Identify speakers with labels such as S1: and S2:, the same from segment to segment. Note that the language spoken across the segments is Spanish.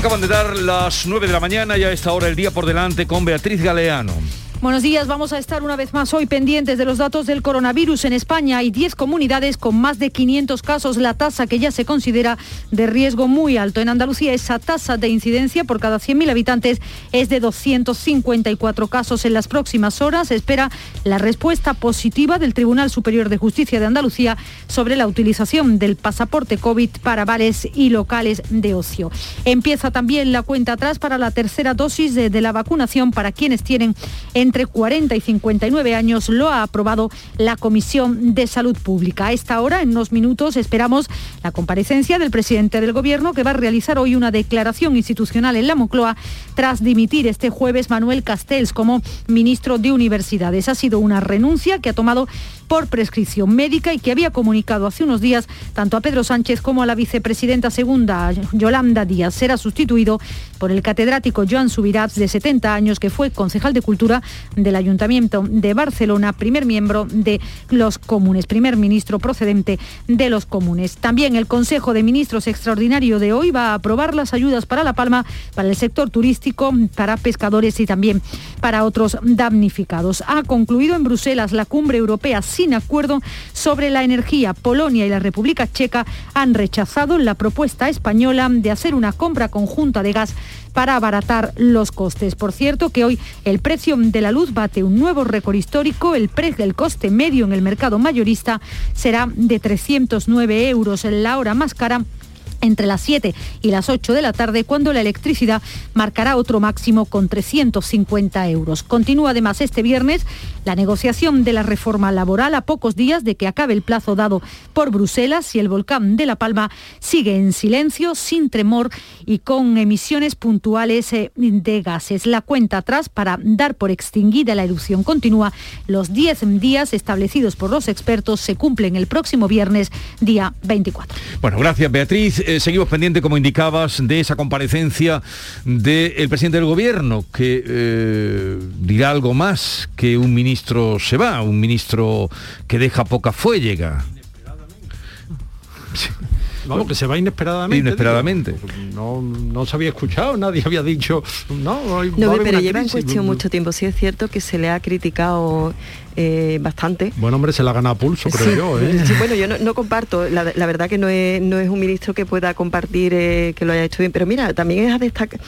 S1: Acaban de dar las 9 de la mañana y a esta hora el día por delante con Beatriz Galeano.
S2: Buenos días, vamos a estar una vez más hoy pendientes de los datos del coronavirus en España. Hay 10 comunidades con más de 500 casos, la tasa que ya se considera de riesgo muy alto. En Andalucía esa tasa de incidencia por cada 100.000 habitantes es de 254 casos. En las próximas horas espera la respuesta positiva del Tribunal Superior de Justicia de Andalucía sobre la utilización del pasaporte COVID para bares y locales de ocio. Empieza también la cuenta atrás para la tercera dosis de la vacunación para quienes tienen en entre 40 y 59 años lo ha aprobado la Comisión de Salud Pública. A esta hora, en unos minutos, esperamos la comparecencia del presidente del Gobierno que va a realizar hoy una declaración institucional en la Moncloa tras dimitir este jueves Manuel Castells como ministro de Universidades. Ha sido una renuncia que ha tomado por prescripción médica y que había comunicado hace unos días tanto a Pedro Sánchez como a la vicepresidenta segunda, Yolanda Díaz. Será sustituido por el catedrático Joan Subirats, de 70 años, que fue concejal de Cultura del Ayuntamiento de Barcelona, primer miembro de los comunes, primer ministro procedente de los comunes. También el Consejo de Ministros Extraordinario de hoy va a aprobar las ayudas para La Palma, para el sector turístico, para pescadores y también para otros damnificados. Ha concluido en Bruselas la cumbre europea sin acuerdo sobre la energía. Polonia y la República Checa han rechazado la propuesta española de hacer una compra conjunta de gas para abaratar los costes. Por cierto, que hoy el precio de la luz bate un nuevo récord histórico. El precio del coste medio en el mercado mayorista será de 309 euros. en La hora más cara entre las 7 y las 8 de la tarde, cuando la electricidad marcará otro máximo con 350 euros. Continúa además este viernes la negociación de la reforma laboral a pocos días de que acabe el plazo dado por Bruselas y el volcán de La Palma sigue en silencio, sin tremor y con emisiones puntuales eh, de gases. La cuenta atrás para dar por extinguida la erupción continúa. Los 10 días establecidos por los expertos se cumplen el próximo viernes, día 24.
S1: Bueno, gracias Beatriz. Eh, seguimos pendiente, como indicabas, de esa comparecencia del presidente del gobierno, que eh, dirá algo más que un ministro se va, un ministro que deja poca fuellega.
S3: Vamos, que se va inesperadamente.
S1: Inesperadamente.
S3: No, no se había escuchado, nadie había dicho. No,
S4: no pero lleva en cuestión mucho tiempo. Sí es cierto que se le ha criticado eh, bastante.
S3: Bueno, hombre, se la gana a pulso, creo yo. ¿eh?
S4: bueno, yo no, comparto, la, verdad que no es, no es un ministro que pueda compartir eh, que lo haya hecho bien, pero mira, también es a destacar,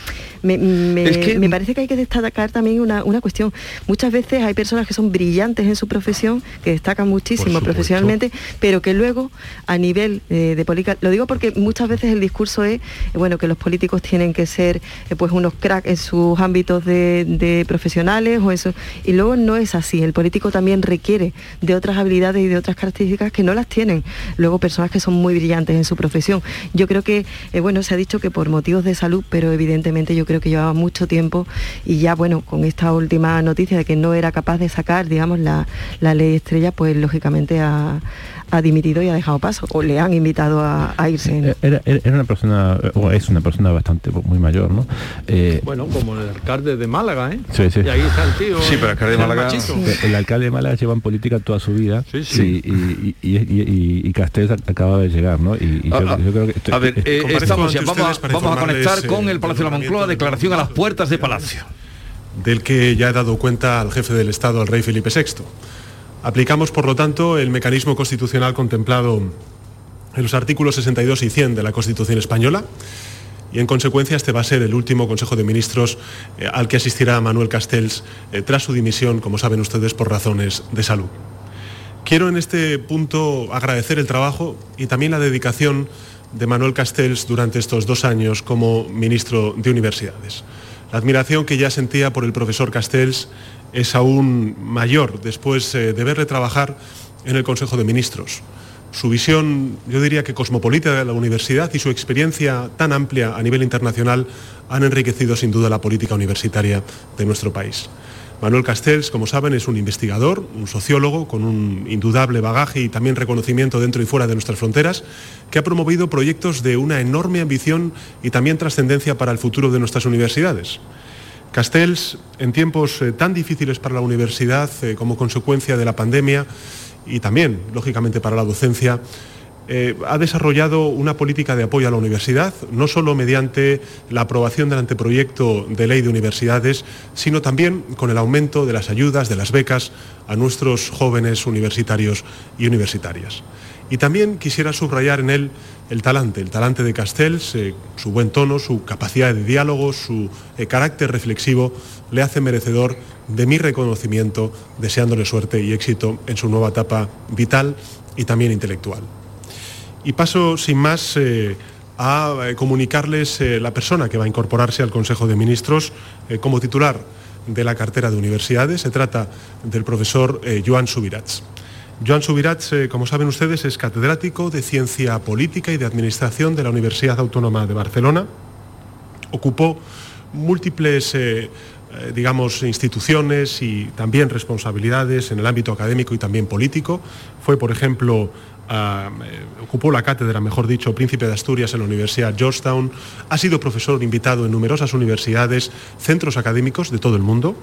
S4: me, me, parece que hay que destacar también una, una, cuestión. Muchas veces hay personas que son brillantes en su profesión, que destacan muchísimo profesionalmente, pero que luego a nivel de política, lo digo porque muchas veces el discurso es, bueno, que los políticos tienen que ser pues unos cracks en sus ámbitos de, de profesionales o eso, y luego no es así, el político también requiere de otras habilidades y de otras características que no las tienen luego personas que son muy brillantes en su profesión. Yo creo que, eh, bueno, se ha dicho que por motivos de salud, pero evidentemente yo creo que llevaba mucho tiempo y ya, bueno, con esta última noticia de que no era capaz de sacar, digamos, la, la ley estrella, pues lógicamente ha, ha dimitido y ha dejado paso, o le han invitado a, irse.
S5: Era, una persona, o es una persona bastante muy mayor, ¿no?
S3: Eh, bueno, como el alcalde de Málaga, ¿eh? Sí, sí. Y ahí está el tío.
S1: Sí, pero el alcalde de Málaga...
S5: El, alcalde de Málaga lleva en política toda su vida. Sí, sí. Y, y, y, y Castells acaba de llegar, ¿no? Y,
S1: yo, ah, creo que... a ver, eh, estamos vamos, a, vamos a conectar con el Palacio de la Moncloa, declaración a las puertas de Palacio.
S6: Del que ya he dado cuenta al jefe del Estado, al rey Felipe VI Aplicamos, por lo tanto, el mecanismo constitucional contemplado en los artículos 62 y 100 de la Constitución española y en consecuencia este va a ser el último Consejo de Ministros eh, al que asistirá Manuel Castells eh, tras su dimisión, como saben ustedes, por razones de salud. Quiero en este punto agradecer el trabajo y también la dedicación de Manuel Castells durante estos dos años como ministro de Universidades. La admiración que ya sentía por el profesor Castells es aún mayor después eh, de verle trabajar en el Consejo de Ministros. Su visión, yo diría que cosmopolita de la universidad y su experiencia tan amplia a nivel internacional han enriquecido sin duda la política universitaria de nuestro país. Manuel Castells, como saben, es un investigador, un sociólogo con un indudable bagaje y también reconocimiento dentro y fuera de nuestras fronteras, que ha promovido proyectos de una enorme ambición y también trascendencia para el futuro de nuestras universidades. Castells, en tiempos eh, tan difíciles para la universidad eh, como consecuencia de la pandemia y también, lógicamente, para la docencia, eh, ha desarrollado una política de apoyo a la universidad, no solo mediante la aprobación del anteproyecto de ley de universidades, sino también con el aumento de las ayudas, de las becas a nuestros jóvenes universitarios y universitarias. Y también quisiera subrayar en él el talante, el talante de Castells, eh, su buen tono, su capacidad de diálogo, su eh, carácter reflexivo, le hace merecedor de mi reconocimiento, deseándole suerte y éxito en su nueva etapa vital y también intelectual. Y paso sin más eh, a comunicarles la persona que va a incorporarse al Consejo de Ministros como titular de la cartera de universidades. Se trata del profesor Joan Subirats. Joan Subirats, eh, como saben ustedes, es catedrático de Ciencia Política y de Administración de la Universidad Autónoma de Barcelona. Ocupó múltiples, eh, eh, digamos, instituciones y también responsabilidades en el ámbito académico y también político. Fue, por ejemplo, ocupó la cátedra, mejor dicho, Príncipe de Asturias en la Universidad Georgetown, ha sido profesor invitado en numerosas universidades, centros académicos de todo el mundo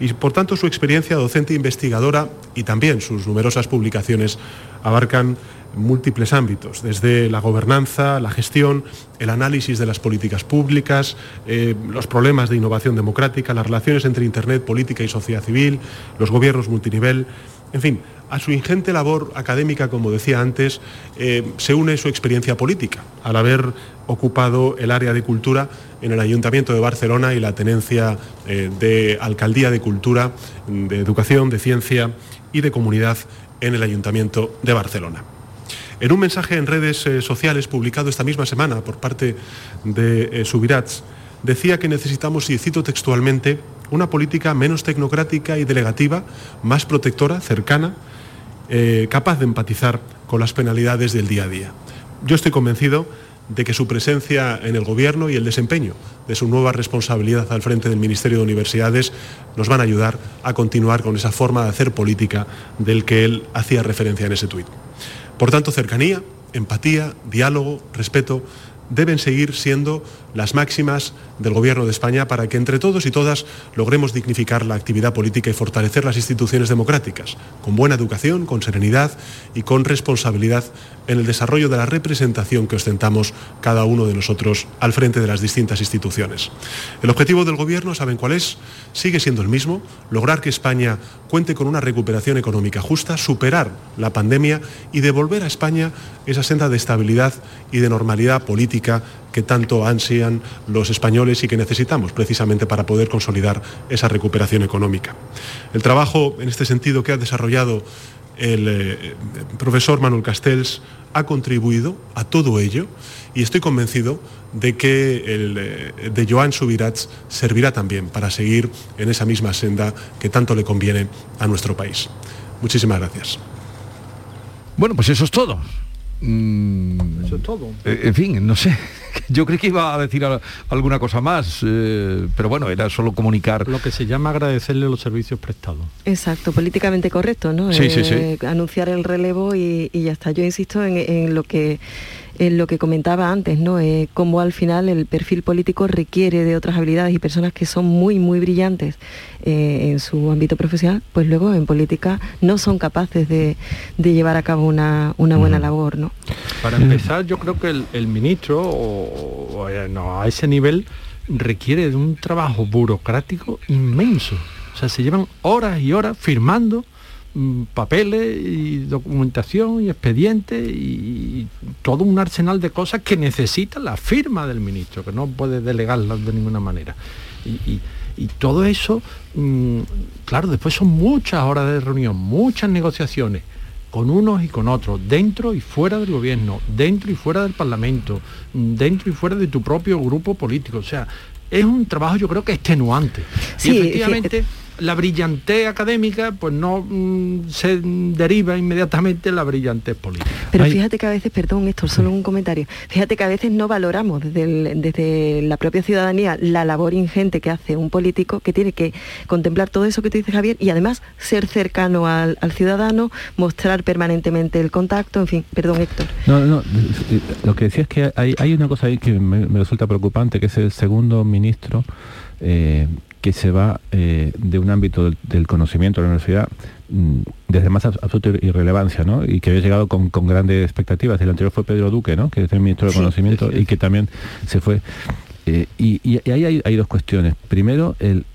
S6: y por tanto su experiencia docente e investigadora y también sus numerosas publicaciones abarcan múltiples ámbitos, desde la gobernanza, la gestión, el análisis de las políticas públicas, eh, los problemas de innovación democrática, las relaciones entre Internet, política y sociedad civil, los gobiernos multinivel, en fin, a su ingente labor académica, como decía antes, eh, se une su experiencia política, al haber ocupado el área de cultura en el Ayuntamiento de Barcelona y la tenencia eh, de Alcaldía de Cultura, de Educación, de Ciencia y de Comunidad en el Ayuntamiento de Barcelona. En un mensaje en redes eh, sociales publicado esta misma semana por parte de Subirats, decía que necesitamos, y cito textualmente, una política menos tecnocrática y delegativa, más protectora, cercana, eh, capaz de empatizar con las penalidades del día a día. Yo estoy convencido de que su presencia en el Gobierno y el desempeño de su nueva responsabilidad al frente del Ministerio de Universidades nos van a ayudar a continuar con esa forma de hacer política del que él hacía referencia en ese tuit. Por tanto, cercanía, empatía, diálogo, respeto, deben seguir siendo las máximas del Gobierno de España para que entre todos y todas logremos dignificar la actividad política y fortalecer las instituciones democráticas, con buena educación, con serenidad y con responsabilidad en el desarrollo de la representación que ostentamos cada uno de nosotros al frente de las distintas instituciones. El objetivo del Gobierno, ¿saben cuál es? Sigue siendo el mismo, lograr que España cuente con una recuperación económica justa, superar la pandemia y devolver a España esa senda de estabilidad y de normalidad política que tanto ansían los españoles y que necesitamos precisamente para poder consolidar esa recuperación económica. El trabajo en este sentido que ha desarrollado el eh, profesor Manuel Castells ha contribuido a todo ello y estoy convencido de que el eh, de Joan Subirats servirá también para seguir en esa misma senda que tanto le conviene a nuestro país. Muchísimas gracias.
S1: Bueno, pues eso es todo.
S3: Mm, eso es todo.
S1: Eh, en fin, no sé. Yo creo que iba a decir alguna cosa más, eh, pero bueno, era solo comunicar.
S3: Lo que se llama agradecerle los servicios prestados.
S4: Exacto, políticamente correcto, ¿no?
S1: Sí, sí, sí. Eh,
S4: anunciar el relevo y, ya está. Yo insisto en, lo que en lo que comentaba antes, ¿no? Eh, cómo al final el perfil político requiere de otras habilidades y personas que son muy, muy brillantes en su ámbito profesional, pues luego en política no son capaces de, llevar a cabo una, buena labor, ¿no?
S3: Para empezar, yo creo que el, ministro a ese nivel requiere de un trabajo burocrático inmenso. O sea, se llevan horas y horas firmando mm, papeles y documentación y expedientes y, todo un arsenal de cosas que necesita la firma del ministro, que no puede delegarlas de ninguna manera. Y, todo eso, mm, claro, después son muchas horas de reunión, muchas negociaciones con unos y con otros, dentro y fuera del gobierno, dentro y fuera del Parlamento, dentro y fuera de tu propio grupo político. O sea, es un trabajo yo creo que extenuante. y efectivamente la brillantez académica pues no mm, se deriva inmediatamente en la brillantez política.
S4: Pero fíjate que a veces, perdón esto solo un comentario, fíjate que a veces no valoramos desde, la propia ciudadanía la labor ingente que hace un político que tiene que contemplar todo eso que tú dices Javier y además ser cercano al, ciudadano, mostrar permanentemente el contacto, en fin, perdón Héctor.
S5: No, no, lo que decía es que hay, una cosa ahí que me, resulta preocupante, que es el segundo ministro. Eh, que se va eh, de un ámbito del, conocimiento de la universidad mm, desde más absoluta irrelevancia, ¿no? Y que había llegado con, grandes expectativas. El anterior fue Pedro Duque, ¿no? Que es el ministro de Conocimiento y que también se fue. Eh, y, ahí hay, dos cuestiones. Primero, el,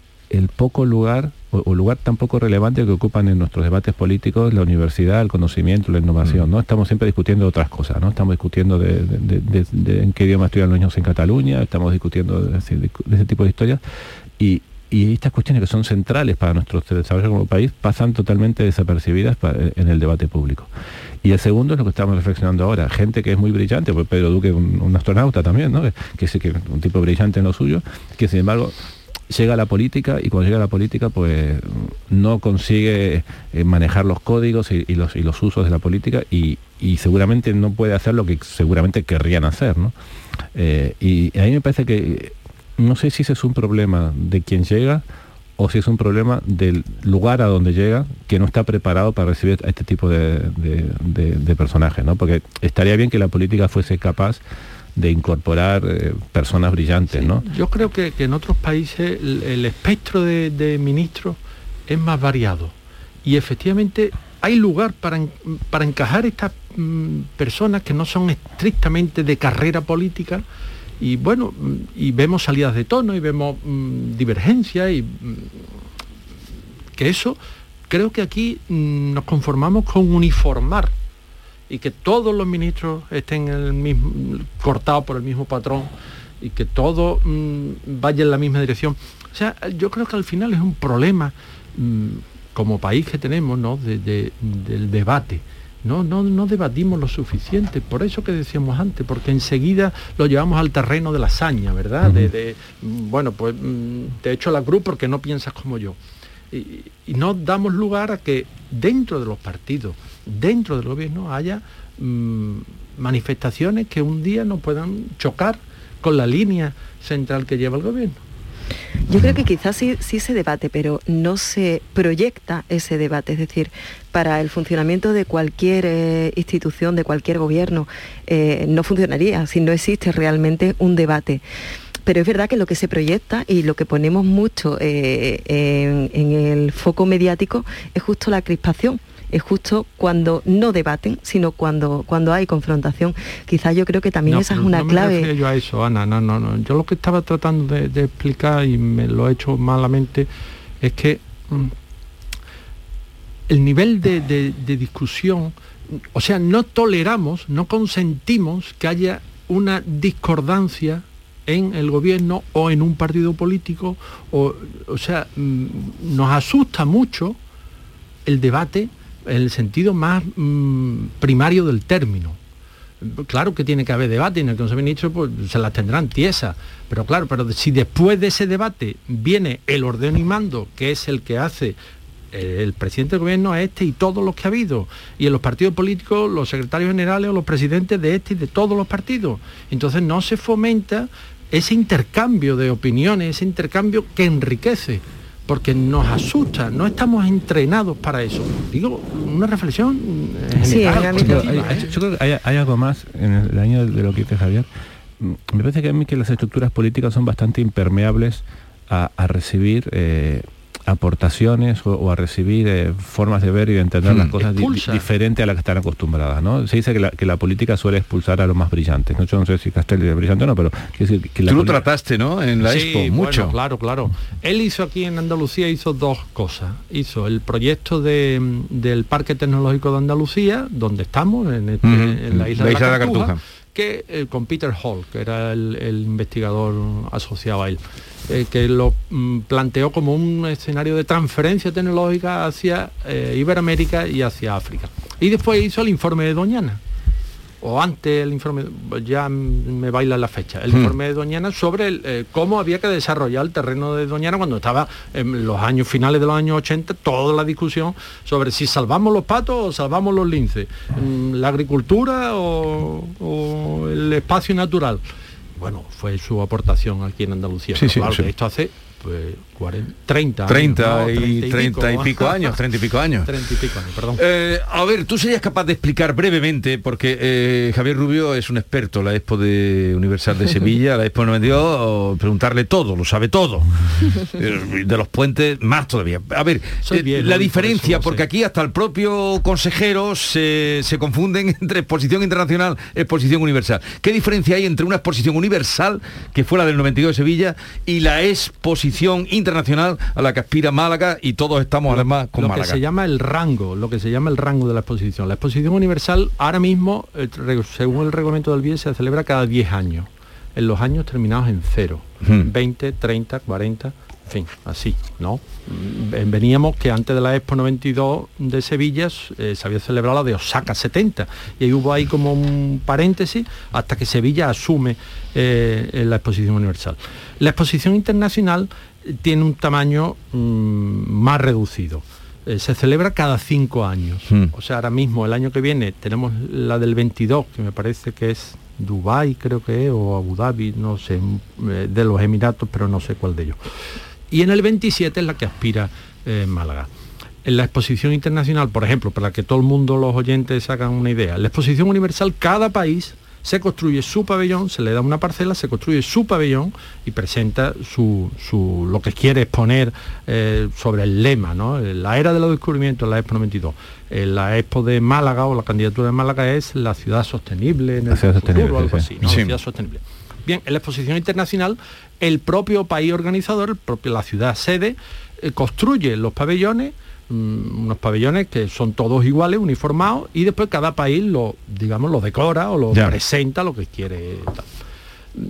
S5: poco lugar o, lugar tan poco relevante que ocupan en nuestros debates políticos la universidad, el conocimiento, la innovación. Mm. ¿no? Estamos siempre discutiendo otras cosas, ¿no? Estamos discutiendo de, en qué idioma estudian los niños en Cataluña, estamos discutiendo de, ese tipo de historias. Y, estas cuestiones que son centrales para nuestro desarrollo como país pasan totalmente desapercibidas en el debate público. Y el segundo es lo que estamos reflexionando ahora, gente que es muy brillante, pues Pedro Duque, un, un astronauta también, ¿no? que es un tipo brillante en lo suyo, que sin embargo llega a la política y cuando llega a la política pues no consigue eh, manejar los códigos y, los, y, los, usos de la política y, seguramente no puede hacer lo que seguramente querrían hacer. ¿no? Eh, y a mí me parece que no sé si ese es un problema de quien llega o si es un problema del lugar a donde llega que no está preparado para recibir a este tipo de, personajes, ¿no? Porque estaría bien que la política fuese capaz de incorporar eh, personas brillantes, ¿no?
S3: Yo creo que, en otros países el, espectro de, ministros es más variado y efectivamente hay lugar para, para encajar estas mm, personas que no son estrictamente de carrera política, y bueno, y vemos salidas de tono y vemos mm, divergencias y mm, que eso creo que aquí mm, nos conformamos con uniformar y que todos los ministros estén cortados por el mismo patrón y que todo vaya en la misma dirección. O sea, yo creo que al final es un problema como país que tenemos, ¿no? del debate no, no, no debatimos lo suficiente, por eso que decíamos antes, porque enseguida lo llevamos al terreno de la hazaña, ¿verdad? de, bueno, pues mm, te echo la cruz porque no piensas como yo. Y, no damos lugar a que dentro de los partidos, dentro del gobierno, haya mm, manifestaciones que un día no puedan chocar con la línea central que lleva el gobierno.
S4: Yo creo que quizás sí, sí, se debate, pero no se proyecta ese debate. Es decir, para el funcionamiento de cualquier eh, institución, de cualquier gobierno, eh, no funcionaría si no existe realmente un debate pero es verdad que lo que se proyecta y lo que ponemos mucho eh, en, el foco mediático es justo la crispación es justo cuando no debaten, sino cuando, cuando hay confrontación. Quizás yo creo que también esa es una clave.
S3: Me yo a eso, Ana, no, no, no. Yo lo que estaba tratando de, explicar, y me lo he hecho malamente, es que mm, el nivel de, de discusión, o sea, no toleramos, no consentimos que haya una discordancia en el gobierno o en un partido político, o, o sea, mm, nos asusta mucho el debate en el sentido más mm, primario del término. Claro que tiene que haber debate en el Consejo de Ministros pues, se las tendrán tiesas, pero claro, pero si después de ese debate viene el orden y mando, que es el que hace el presidente del gobierno a este y todos los que ha habido, y en los partidos políticos los secretarios generales o los presidentes de este y de todos los partidos. Entonces no se fomenta ese intercambio de opiniones, ese intercambio que enriquece porque nos asusta, no estamos entrenados para eso. Digo, una reflexión
S5: eh, Sí, ¿eh? yo creo que hay, algo más en el año de lo que dice Javier. Mm, me parece que a mí que las estructuras políticas son bastante impermeables a, recibir eh, aportaciones o, a recibir eh, formas de ver y de entender las hmm. cosas diferentes a las que están acostumbradas. ¿no? Se dice que la, política suele expulsar a los más brillantes. ¿no? Yo no sé si Castelli es brillante o no, pero...
S1: Decir, que Tú lo trataste, ¿no? En la Expo, mucho.
S3: claro, claro. Él hizo aquí en Andalucía, hizo dos cosas. Hizo el proyecto del Parque Tecnológico de Andalucía, donde estamos, en, este, la isla, de, la Cartuja, que eh, con Peter Hall, que era el investigador asociado a él. Eh, que lo mm, planteó como un escenario de transferencia tecnológica hacia eh, Iberoamérica y hacia África. Y después hizo el informe de Doñana, o antes el informe, ya me baila la fecha, el hmm. informe de Doñana sobre eh, cómo había que desarrollar el terreno de Doñana cuando estaba en los años finales de los años 80, toda la discusión sobre si salvamos los patos o salvamos los linces, mm, la agricultura o el espacio natural bueno, fue su aportación aquí en Andalucía. claro, esto hace pues, 40, 30
S1: 30 y, 30 y, pico, años 30 y pico años.
S3: 30 y pico años perdón.
S1: Eh, a ver tú serías capaz de explicar brevemente porque eh, Javier Rubio es un experto la Expo de Universal de Sevilla la Expo 92 preguntarle todo lo sabe todo. Eh, de los puentes más todavía. A ver la diferencia porque aquí hasta el propio consejero se, se confunden entre exposición internacional exposición universal. ¿qué diferencia hay entre una exposición universal que fue la del 92 de Sevilla y la exposición internacional a la que aspira Málaga y todos estamos además con
S3: lo
S1: Málaga.
S3: que se llama el rango, lo que se llama el rango de la exposición. La exposición universal ahora mismo, según el reglamento del BIE, se celebra cada 10 años, en los años terminados en cero, 20, 30, 40, en fin, así, ¿no? Mm, veníamos que antes de la Expo 92 de Sevilla eh, se había celebrado la de Osaka 70 y ahí hubo ahí como un paréntesis hasta que Sevilla asume eh, la exposición universal. La exposición internacional tiene un tamaño mm, más reducido. Eh, se celebra cada cinco años. Hmm. O sea, ahora mismo, el año que viene, tenemos la del 22, que me parece que es Dubái, creo que es, o Abu Dhabi, no sé, de los Emiratos, pero no sé cuál de ellos y en el 27 es la que aspira eh, Málaga. En la exposición internacional, por ejemplo, para que todo el mundo, los oyentes, hagan una idea, la exposición universal cada país se construye su pabellón, se le da una parcela, se construye su pabellón y presenta su, lo que quiere exponer eh, sobre el lema, ¿no? La era de los descubrimientos, la Expo 92. la Expo de Málaga o la candidatura de Málaga es la ciudad sostenible en el futuro, algo así, ¿no? ciudad sostenible. Bien, en la exposición internacional, el propio país organizador, propio, la ciudad sede, eh, construye los pabellones, mm, unos pabellones que son todos iguales, uniformados, y después cada país lo, digamos, lo decora o lo presenta lo que quiere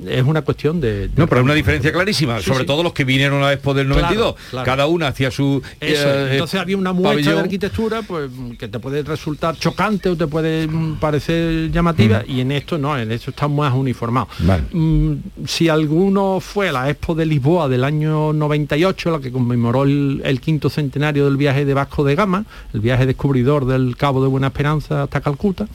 S3: es una cuestión de...
S1: no, pero es una diferencia clarísima, sobre todo los que vinieron a la Expo del 92. Cada una hacía su...
S3: Eh, entonces había una muestra de arquitectura pues, que te puede resultar chocante o te puede mm, parecer llamativa mm. y en esto no, en esto está más uniformado. Mm, si alguno fue a la Expo de Lisboa del año 98, la que conmemoró el, el quinto centenario del viaje de Vasco de Gama, el viaje descubridor del Cabo de Buena Esperanza hasta Calcuta,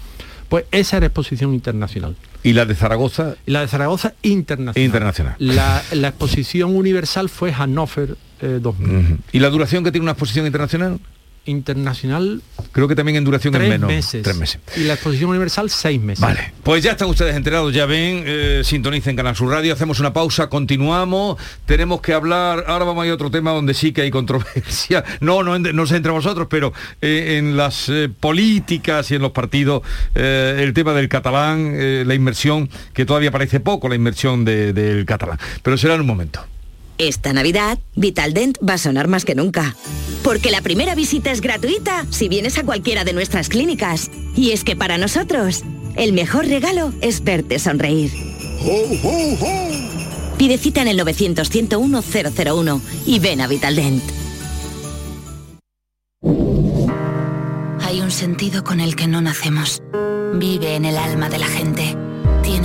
S3: pues esa era exposición internacional.
S1: ¿Y la de Zaragoza?
S3: la de Zaragoza internacional.
S1: Internacional.
S3: La, exposición universal fue Hannover 2000. Eh,
S1: ¿Y la duración que tiene una exposición internacional?
S3: Internacional
S1: creo que también en duración
S3: es
S1: menos.
S3: meses.
S1: tres meses.
S3: Y la exposición universal seis meses.
S1: Vale. Pues ya están ustedes enterados ya ven eh, sintonicen Canal Sur Radio hacemos una pausa continuamos. Tenemos que hablar ahora vamos a ir a otro tema donde sí que hay controversia. No no, no sé entre vosotros pero eh, en las eh, políticas y en los partidos el tema del catalán la inversión que todavía parece poco la inversión del catalán. Pero será en un momento
S7: esta Navidad, Vitaldent va a sonar más que nunca. Porque la primera visita es gratuita si vienes a cualquiera de nuestras clínicas. Y es que para nosotros, el mejor regalo es verte sonreír. Pide cita en el 900-101-001 y ven a Vitaldent.
S8: Hay un sentido con el que no nacemos. Vive en el alma de la gente.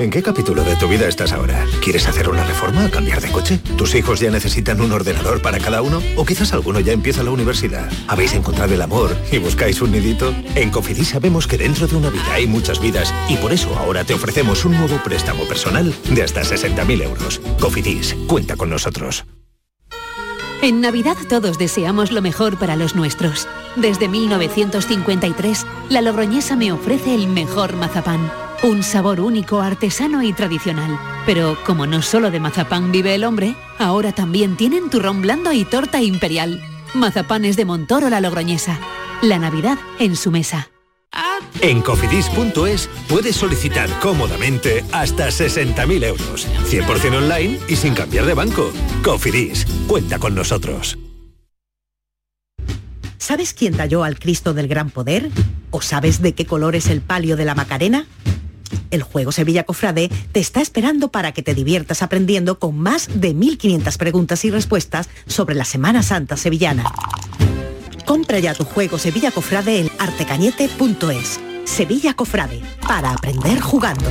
S9: ¿En qué capítulo de tu vida estás ahora? ¿Quieres hacer una reforma o cambiar de coche? ¿Tus hijos ya necesitan un ordenador para cada uno? ¿O quizás alguno ya empieza la universidad? ¿Habéis encontrado el amor y buscáis un nidito? En Cofidis sabemos que dentro de una vida hay muchas vidas y por eso ahora te ofrecemos un nuevo préstamo personal de hasta 60.000 euros. Cofidis, cuenta con nosotros.
S10: En Navidad todos deseamos lo mejor para los nuestros. Desde 1953, la Logroñesa me ofrece el mejor mazapán un sabor único, artesano y tradicional. Pero como no solo de mazapán vive el hombre, ahora también tienen turrón blando y torta imperial. Mazapanes de Montoro la Logroñesa. La Navidad en su mesa.
S9: En cofidis.es puedes solicitar cómodamente hasta 60.000 euros. 100% online y sin cambiar de banco. Cofidis, cuenta con nosotros.
S11: ¿Sabes quién talló al Cristo del Gran Poder? ¿O sabes de qué color es el palio de la Macarena? El juego Sevilla Cofrade te está esperando para que te diviertas aprendiendo con más de 1.500 preguntas y respuestas sobre la Semana Santa sevillana. Compra ya tu juego Sevilla Cofrade en artecañete.es. Sevilla Cofrade, para aprender jugando.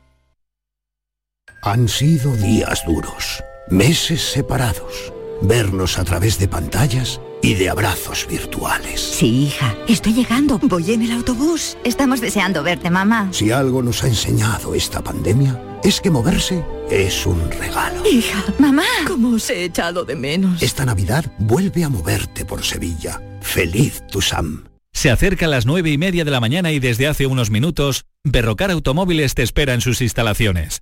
S12: Han sido días duros, meses separados, vernos a través de pantallas y de abrazos virtuales.
S13: Sí, hija, estoy llegando. Voy en el autobús. Estamos deseando verte, mamá.
S12: Si algo nos ha enseñado esta pandemia, es que moverse es un regalo.
S13: Hija, mamá, ¿cómo os he echado de menos?
S12: Esta Navidad vuelve a moverte por Sevilla. Feliz tu Sam.
S14: Se acerca a las nueve y media de la mañana y desde hace unos minutos, Berrocar Automóviles te espera en sus instalaciones.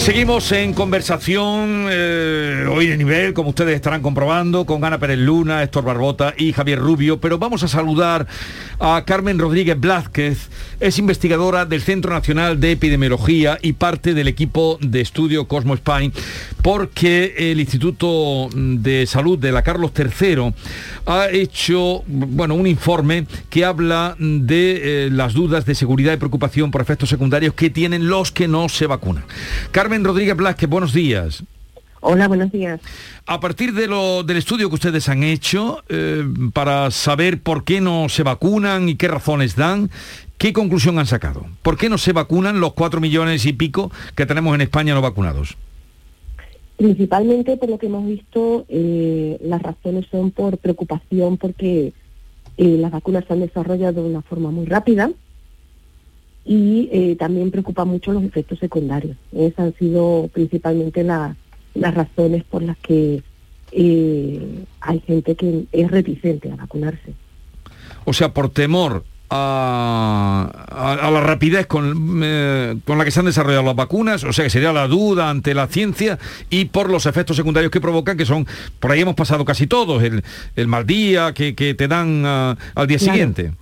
S1: Seguimos en conversación eh, hoy de nivel, como ustedes estarán comprobando, con Ana Pérez Luna, Héctor Barbota y Javier Rubio, pero vamos a saludar a Carmen Rodríguez Blázquez, es investigadora del Centro Nacional de Epidemiología y parte del equipo de estudio Cosmo Spain, porque el Instituto de Salud de la Carlos III ha hecho bueno, un informe que habla de eh, las dudas de seguridad y preocupación por efectos secundarios que tienen los que no se vacunan. Carmen Rodríguez Blázquez, buenos días.
S15: Hola, buenos días.
S1: A partir de lo, del estudio que ustedes han hecho eh, para saber por qué no se vacunan y qué razones dan, ¿qué conclusión han sacado? ¿Por qué no se vacunan los cuatro millones y pico que tenemos en España no vacunados?
S15: Principalmente por lo que hemos visto, eh, las razones son por preocupación porque eh, las vacunas se han desarrollado de una forma muy rápida y también preocupa mucho los efectos secundarios. Esas han sido principalmente las razones por las que hay gente que es reticente a vacunarse.
S1: O sea, por temor a, la rapidez con, eh, con, la que se han desarrollado las vacunas, o sea que sería la duda ante la ciencia y por los efectos secundarios que provocan, que son, por ahí hemos pasado casi todos, el, el mal día que, que te dan ah, al día siguiente.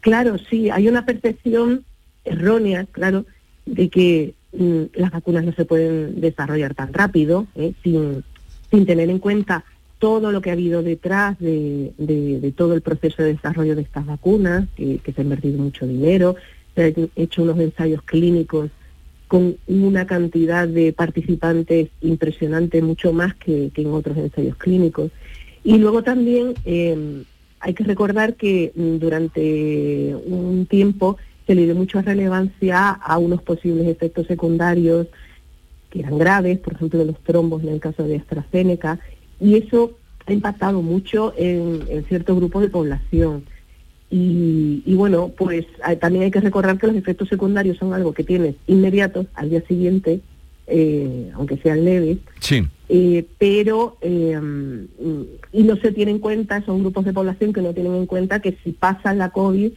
S15: Claro, sí, hay una percepción errónea, claro, de que las vacunas no se pueden desarrollar tan rápido, ¿eh? sin, sin tener en cuenta todo lo que ha habido detrás de, todo el proceso de desarrollo de estas vacunas, que, se ha invertido mucho dinero, se han hecho unos ensayos clínicos con una cantidad de participantes impresionante, mucho más que, en otros ensayos clínicos. Y luego también eh, hay que recordar que mm, durante un tiempo se le dio mucha relevancia a unos posibles efectos secundarios que eran graves, por ejemplo los trombos en el caso de AstraZeneca, y eso ha impactado mucho en, ciertos grupos de población. Y, bueno, pues también hay que recordar que los efectos secundarios son algo que tienes inmediatos al día siguiente, eh, aunque sean leves,
S1: sí.
S15: Eh, pero eh, y no se tienen en cuenta, son grupos de población que no tienen en cuenta que si pasan la COVID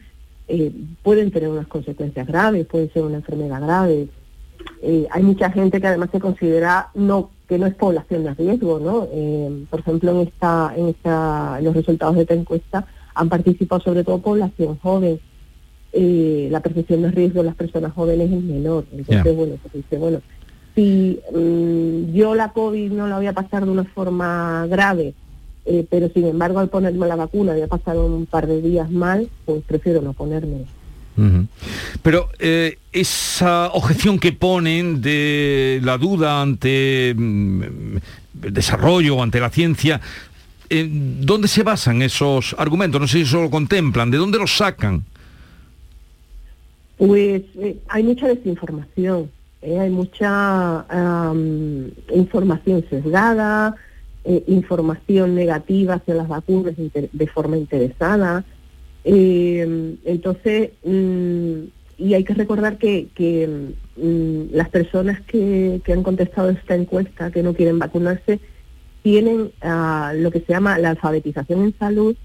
S15: pueden tener unas consecuencias graves, puede ser una enfermedad grave. hay mucha gente que además se considera no que no es población de riesgo, ¿no? Eh, por ejemplo, en esta, en esta, los resultados de esta encuesta han participado sobre todo población joven. Eh, la percepción de riesgo de las personas jóvenes es menor. Entonces, bueno, pues dice, bueno, si mm, yo la COVID no la voy a pasar de una forma grave, eh, pero sin embargo al ponerme la vacuna voy a pasar un par de días mal, pues prefiero no ponerme.
S1: Pero eh, esa objeción que ponen de la duda ante mm, el desarrollo o ante la ciencia, eh, ¿dónde se basan esos argumentos? No sé si eso lo contemplan, ¿de dónde los sacan?
S15: Pues eh, hay mucha desinformación, hay mucha información sesgada, información negativa hacia las vacunas de forma interesada. Eh, entonces, mm, y hay que recordar que, mm, las personas que, han contestado esta encuesta, que no quieren vacunarse, tienen ah, lo que se llama la alfabetización en salud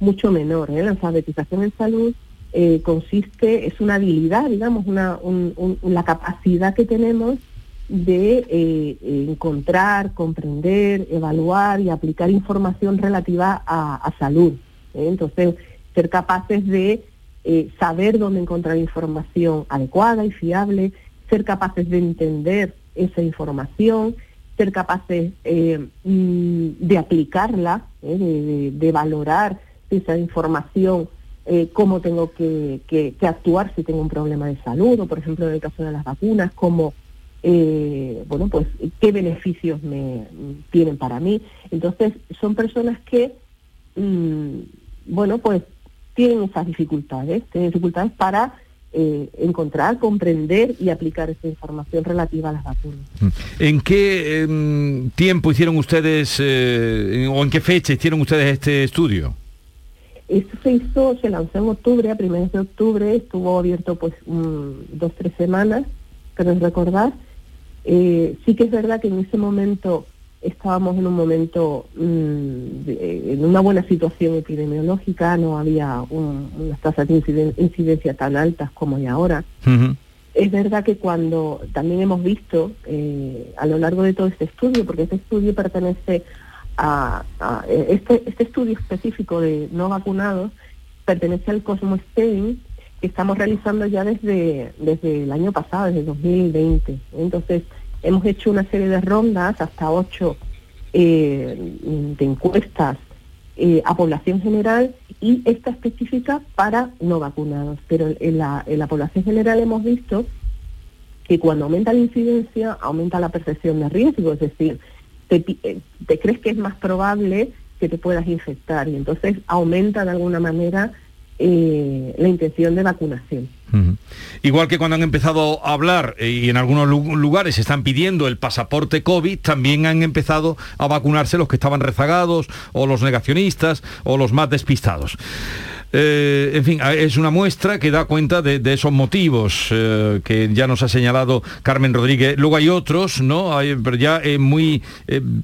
S15: mucho menor. ¿eh? La alfabetización en salud eh, consiste, es una habilidad, digamos, una, la capacidad que tenemos de eh, encontrar, comprender, evaluar y aplicar información relativa a, a salud. Entonces, ser capaces de eh, saber dónde encontrar información adecuada y fiable, ser capaces de entender esa información, ser capaces eh, mm, de aplicarla, eh, de, valorar esa información, cómo tengo que, actuar si tengo un problema de salud, o por ejemplo en el caso de las vacunas, cómo, bueno, pues qué beneficios me tienen para mí. Entonces, son personas que, mm, bueno, pues tienen esas dificultades, tienen dificultades para eh, encontrar, comprender y aplicar esa información relativa a las vacunas.
S1: Mm. ¿En qué em, tiempo hicieron ustedes eh, o en qué fecha hicieron ustedes este estudio?
S15: Esto se hizo, se lanzó en octubre, a primeros de octubre, estuvo abierto pues dos, tres semanas, pero recordar. Eh, sí que es verdad que en ese momento estábamos en un momento, mm, en una buena situación epidemiológica, no había unas tasas de incidencia tan altas como hay ahora. Es verdad que cuando también hemos visto eh, a lo largo de todo este estudio, porque este estudio pertenece a, este, este estudio específico de no vacunados, pertenece al Cosmo Spain, estamos realizando ya desde, desde el año pasado, desde 2020. Entonces, Hemos hecho una serie de rondas, hasta ocho, eh, de encuestas eh, a población general y esta específica para no vacunados. Pero en la, en la población general hemos visto que cuando aumenta la incidencia, aumenta la percepción de riesgo, es decir, te, eh, te crees que es más probable que te puedas infectar y entonces aumenta de alguna manera eh, la intención de vacunación.
S1: Igual que cuando han empezado a hablar eh, y en algunos lugares están pidiendo el pasaporte COVID, también han empezado a vacunarse los que estaban rezagados o los negacionistas o los más despistados. Eh, en fin, es una muestra que da cuenta de, esos motivos eh, que ya nos ha señalado Carmen Rodríguez. Luego hay otros, ¿no? pero ya muy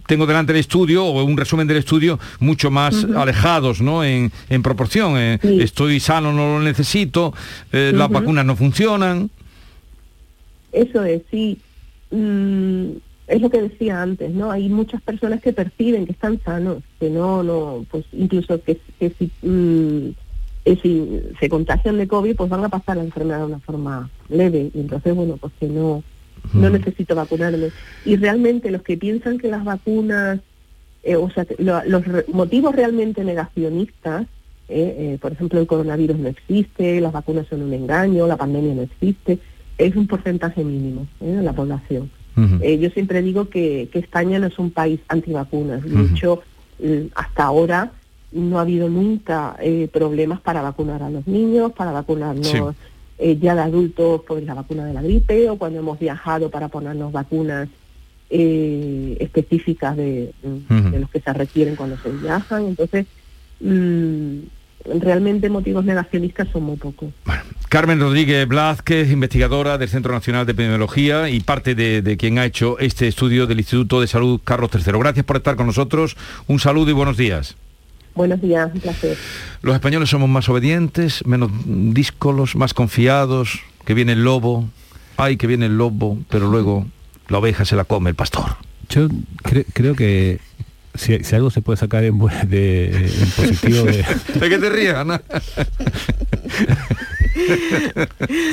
S1: tengo delante el estudio o un resumen del estudio mucho más alejados, ¿no? En, proporción. Estoy sano, no lo necesito, las vacunas no funcionan.
S15: Eso es, sí. Mm, es lo que decía antes, ¿no? Hay muchas personas que perciben que están sanos, que no, no, pues incluso que, si mm, si se contagian de COVID, pues van a pasar la enfermedad de una forma leve. Y entonces, bueno, pues que no, no necesito vacunarme. Y realmente los que piensan que las vacunas, eh, o sea, los motivos realmente negacionistas, eh, eh, por ejemplo, el coronavirus no existe, las vacunas son un engaño, la pandemia no existe, es un porcentaje mínimo de la población. yo siempre digo que, España no es un país antivacunas. De hecho, hasta ahora no ha habido nunca eh, problemas para vacunar a los niños, para vacunarnos eh, ya de adultos por la vacuna de la gripe o cuando hemos viajado para ponernos vacunas eh, específicas de, los que se requieren cuando se viajan. Entonces, mm, realmente motivos negacionistas son muy pocos.
S1: Carmen Rodríguez Blázquez, investigadora del Centro Nacional de Epidemiología y parte de, de, quien ha hecho este estudio del Instituto de Salud Carlos III. Gracias por estar con nosotros. Un saludo y buenos días.
S15: Buenos días, un placer.
S1: Los españoles somos más obedientes, menos díscolos, más confiados, que viene el lobo, ay, que viene el lobo, pero luego la oveja se la come el pastor.
S5: Yo creo que si, algo se puede sacar en, de, positivo de...
S1: ¿De qué te rías, Ana?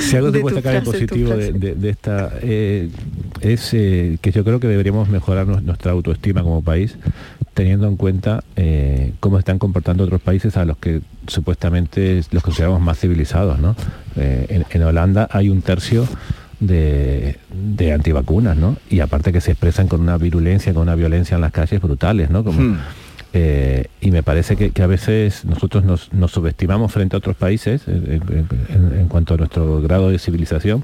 S5: si algo se puede sacar en positivo de, esta eh, es eh, que yo creo que deberíamos mejorar nuestra autoestima como país teniendo en cuenta eh, cómo están comportando otros países a los que supuestamente los consideramos más civilizados. ¿no? Eh, en, Holanda hay un tercio de, antivacunas, ¿no? Y aparte que se expresan con una virulencia, con una violencia en las calles brutales, ¿no? Como, hmm. eh, y me parece que, a veces nosotros nos, subestimamos frente a otros países en, cuanto a nuestro grado de civilización,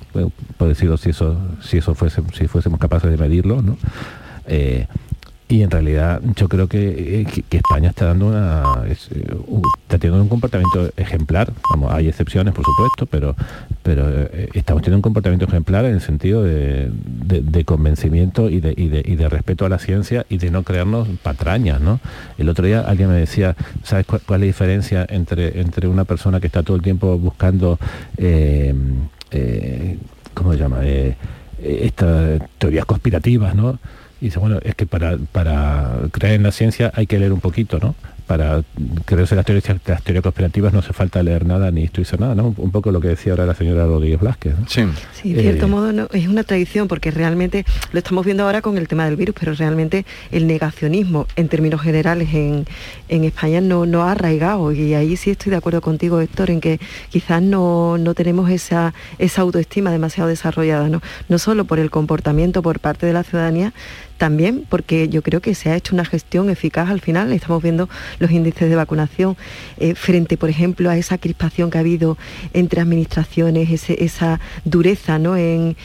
S5: por decirlo si eso, si eso fuese, si fuésemos capaces de medirlo, ¿no? Y en realidad yo creo que, eh, España está dando una eh, está teniendo un comportamiento ejemplar Vamos, hay excepciones por supuesto pero pero eh, estamos teniendo un comportamiento ejemplar en el sentido de, convencimiento y de, y de, respeto a la ciencia y de no creernos patrañas ¿no? el otro día alguien me decía sabes cuál, es la diferencia entre entre una persona que está todo el tiempo buscando cómo se llama estas teorías conspirativas no y dice, bueno, es que para, para creer en la ciencia hay que leer un poquito, ¿no? para creerse las teorías, las teorías cooperativas no hace falta leer nada ni estudiar nada, ¿no? Un poco lo que decía ahora la señora Rodríguez Blasquez.
S4: Sí. sí, en cierto eh, modo no, es una tradición porque realmente lo estamos viendo ahora con el tema del virus, pero realmente el negacionismo en términos generales en, España no, no ha arraigado y ahí sí estoy de acuerdo contigo, Héctor, en que quizás no, no tenemos esa, esa autoestima demasiado desarrollada, ¿no? no solo por el comportamiento por parte de la ciudadanía, también porque yo creo que se ha hecho una gestión eficaz al final, estamos viendo los índices de vacunación eh, frente, por ejemplo, a esa crispación que ha habido entre administraciones, esa dureza ¿no? en,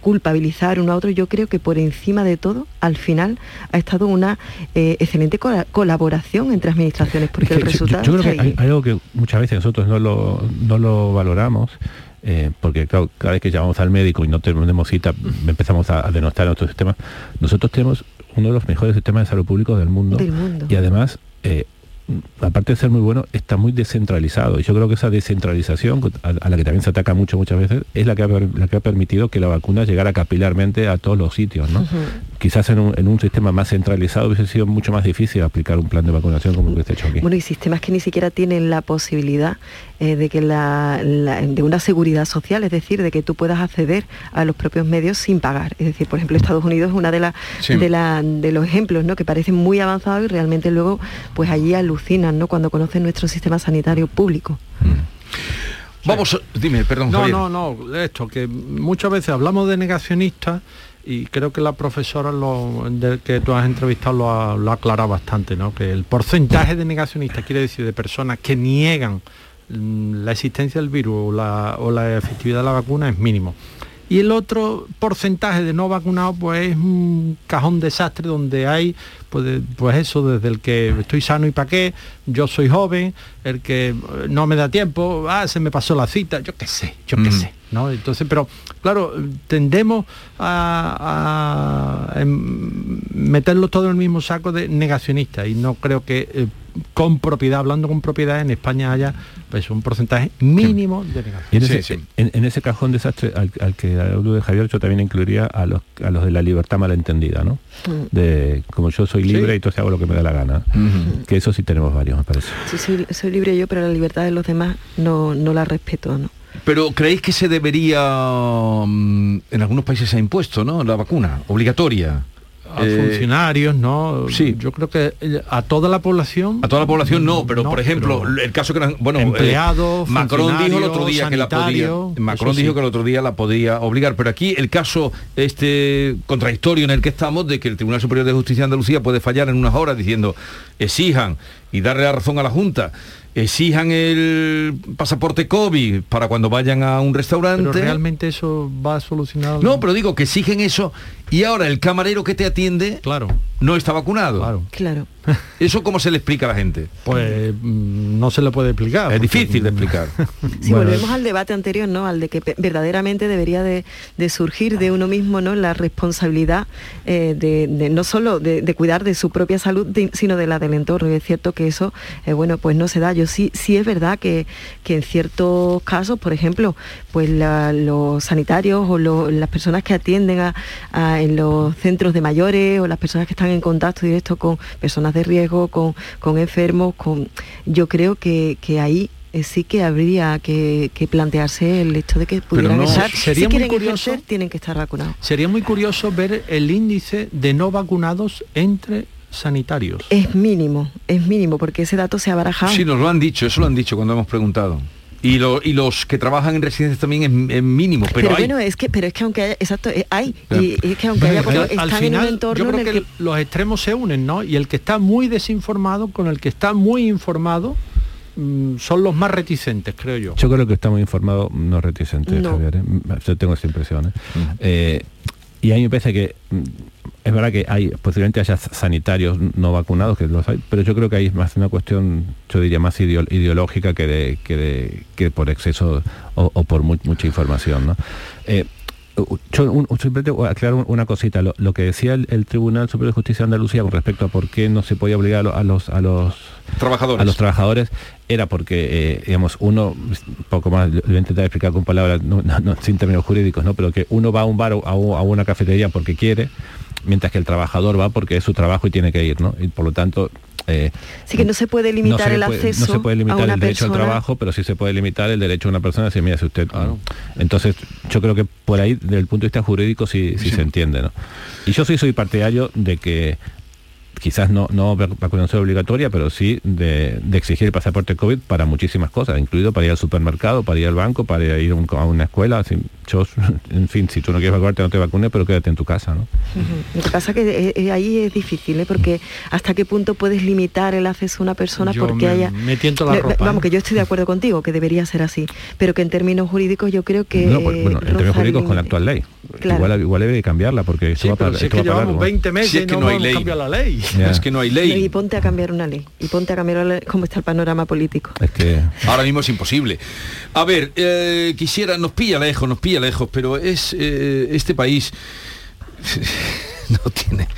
S4: culpabilizar uno a otro, yo creo que por encima de todo, al final, ha estado una eh, excelente colaboración entre administraciones, porque el resultado...
S5: Yo, creo que hay, algo que muchas veces nosotros no lo, no lo valoramos, eh, porque cada vez que llamamos al médico y no tenemos cita, empezamos a, denostar nuestro sistema. Nosotros tenemos uno de los mejores sistemas de salud público del mundo, y además eh, aparte de ser muy bueno, está muy descentralizado. Y yo creo que esa descentralización, a, la que también se ataca mucho muchas veces, es la que ha, la que ha permitido que la vacuna llegara capilarmente a todos los sitios. ¿no? Quizás en un, sistema más centralizado hubiese sido mucho más difícil aplicar un plan de vacunación como el que está hecho aquí.
S4: Bueno, y sistemas que ni siquiera tienen la posibilidad eh, de que la, de una seguridad social, es decir, de que tú puedas acceder a los propios medios sin pagar. Es decir, por ejemplo, Estados Unidos es una de, las de, la, de los ejemplos ¿no? que parecen muy avanzados y realmente luego pues allí alucinan ¿no? cuando conocen nuestro sistema sanitario público.
S1: Mm. Vamos, dime, perdón.
S3: No, no, no, esto, que muchas veces hablamos de negacionistas y creo que la profesora lo, que tú has entrevistado lo ha, lo ha aclarado bastante, ¿no? que el porcentaje de negacionistas quiere decir de personas que niegan Mm, la existencia del virus o la, efectividad de la vacuna es mínimo. Y el otro porcentaje de no vacunados pues es un cajón desastre donde hay pues, pues eso, desde el que estoy sano y para qué, yo soy joven, el que no me da tiempo, ah, se me pasó la cita, yo qué sé, yo qué mm. sé. ¿no? Entonces, pero claro, tendemos a, meterlo todo en el mismo saco de negacionista y no creo que eh, con propiedad, hablando con propiedad, en España haya pues, un porcentaje mínimo de
S5: negación. En ese, cajón desastre al, que hablo de Javier, yo también incluiría a los, a los de la libertad malentendida, ¿no? Mm. De como yo soy libre y entonces hago lo que me da la gana. Que eso sí tenemos varios, me parece.
S4: Sí, soy, libre yo, pero la libertad de los demás no, no la respeto, ¿no?
S1: Pero ¿creéis que se debería, mm, en algunos países se ha impuesto, ¿no? La vacuna, obligatoria
S3: a eh, funcionarios, ¿no? Sí. Yo creo que eh, a toda la población.
S1: A toda la población no, pero por ejemplo, el caso que bueno,
S3: eh, empleados,
S1: Macron dijo el otro día que la podía. Macron dijo que el otro día la podía obligar, pero aquí el caso este contradictorio en el que estamos de que el Tribunal Superior de Justicia de Andalucía puede fallar en unas horas diciendo exijan y darle la razón a la Junta exijan el pasaporte COVID para cuando vayan a un restaurante.
S3: Pero realmente eso va a solucionar.
S1: No, pero digo que exigen eso y ahora el camarero que te atiende
S3: claro.
S1: no está vacunado.
S4: Claro. claro.
S1: ¿Eso cómo se le explica a la gente?
S3: Pues mm, no se le puede explicar.
S1: Es difícil de explicar.
S4: Si volvemos al debate anterior, ¿no? Al de que verdaderamente debería de, surgir de uno mismo, ¿no? La responsabilidad eh, de, no solo de, cuidar de su propia salud, sino de la del entorno. Y es cierto que eso, eh, bueno, pues no se da. Yo sí, sí es verdad que, que en ciertos casos, por ejemplo, pues los sanitarios o las personas que atienden a, en los centros de mayores o las personas que están en contacto directo con personas de riesgo, con, con enfermos, con yo creo que, que ahí eh, sí que habría que, plantearse el hecho de que pudieran estar, sería si quieren curioso, tienen que estar vacunados.
S3: Sería muy curioso ver el índice de no vacunados entre sanitarios.
S4: Es mínimo, es mínimo, porque ese dato se ha barajado.
S1: Sí, nos lo han dicho, eso lo han dicho cuando hemos preguntado. Y, y los que trabajan en residencias también es, mínimo, pero,
S4: bueno, es que, pero es que aunque haya, exacto, eh, hay, y, es que aunque haya como,
S3: al final, yo creo que, los extremos se unen, ¿no? Y el que está muy desinformado con el que está muy informado mm, son los más reticentes, creo yo.
S5: Yo creo que está muy informado no reticente, Javier. ¿eh? Yo tengo esa impresión. ¿eh? y a mí me parece que mm, es verdad que hay posiblemente haya sanitarios no vacunados que los hay pero yo creo que hay más una cuestión yo diría más ideológica que de, que, que por exceso o, por mucha información ¿no? Eh, yo simplemente voy a aclarar una cosita. Lo, que decía el, Tribunal Superior de Justicia de Andalucía con respecto a por qué no se podía obligar a los, a los
S1: trabajadores,
S5: a los trabajadores era porque, eh, digamos, uno, poco más, lo voy a intentar explicar con palabras, sin términos jurídicos, ¿no? pero que uno va a un bar o a, una cafetería porque quiere, mientras que el trabajador va porque es su trabajo y tiene que ir, ¿no? Y por lo tanto,
S4: eh, sí que no se puede limitar el acceso.
S5: No se puede limitar el derecho al trabajo, pero sí se puede limitar el derecho a una persona si mira si usted. Entonces, yo creo que por ahí, desde el punto de vista jurídico, sí, sí, se entiende. ¿no? Y yo sí soy partidario de que quizás no, no vacunación obligatoria, pero sí de, exigir el pasaporte COVID para muchísimas cosas, incluido para ir al supermercado, para ir al banco, para ir a una escuela. en fin, si tú no quieres vacunarte, no te vacunes, pero quédate en tu casa. ¿no?
S4: Lo que pasa es que eh, eh, ahí es difícil, ¿eh? porque hasta qué punto puedes limitar el acceso a una persona porque haya...
S3: Me la ropa.
S4: Vamos, que yo estoy de acuerdo contigo, que debería ser así, pero que en términos jurídicos yo creo que...
S5: No, pues, bueno, en términos jurídicos con la actual ley. Igual, igual debe cambiarla, porque
S3: sí, va si es que llevamos 20 meses y no, no hay ley. la ley.
S1: Es que no hay ley.
S4: Y ponte a cambiar una ley. Y ponte a cambiar cómo está el panorama político.
S5: Es que
S1: ahora mismo es imposible. A ver, eh, quisiera, nos pilla lejos, nos pilla lejos, pero es eh, este país no tiene.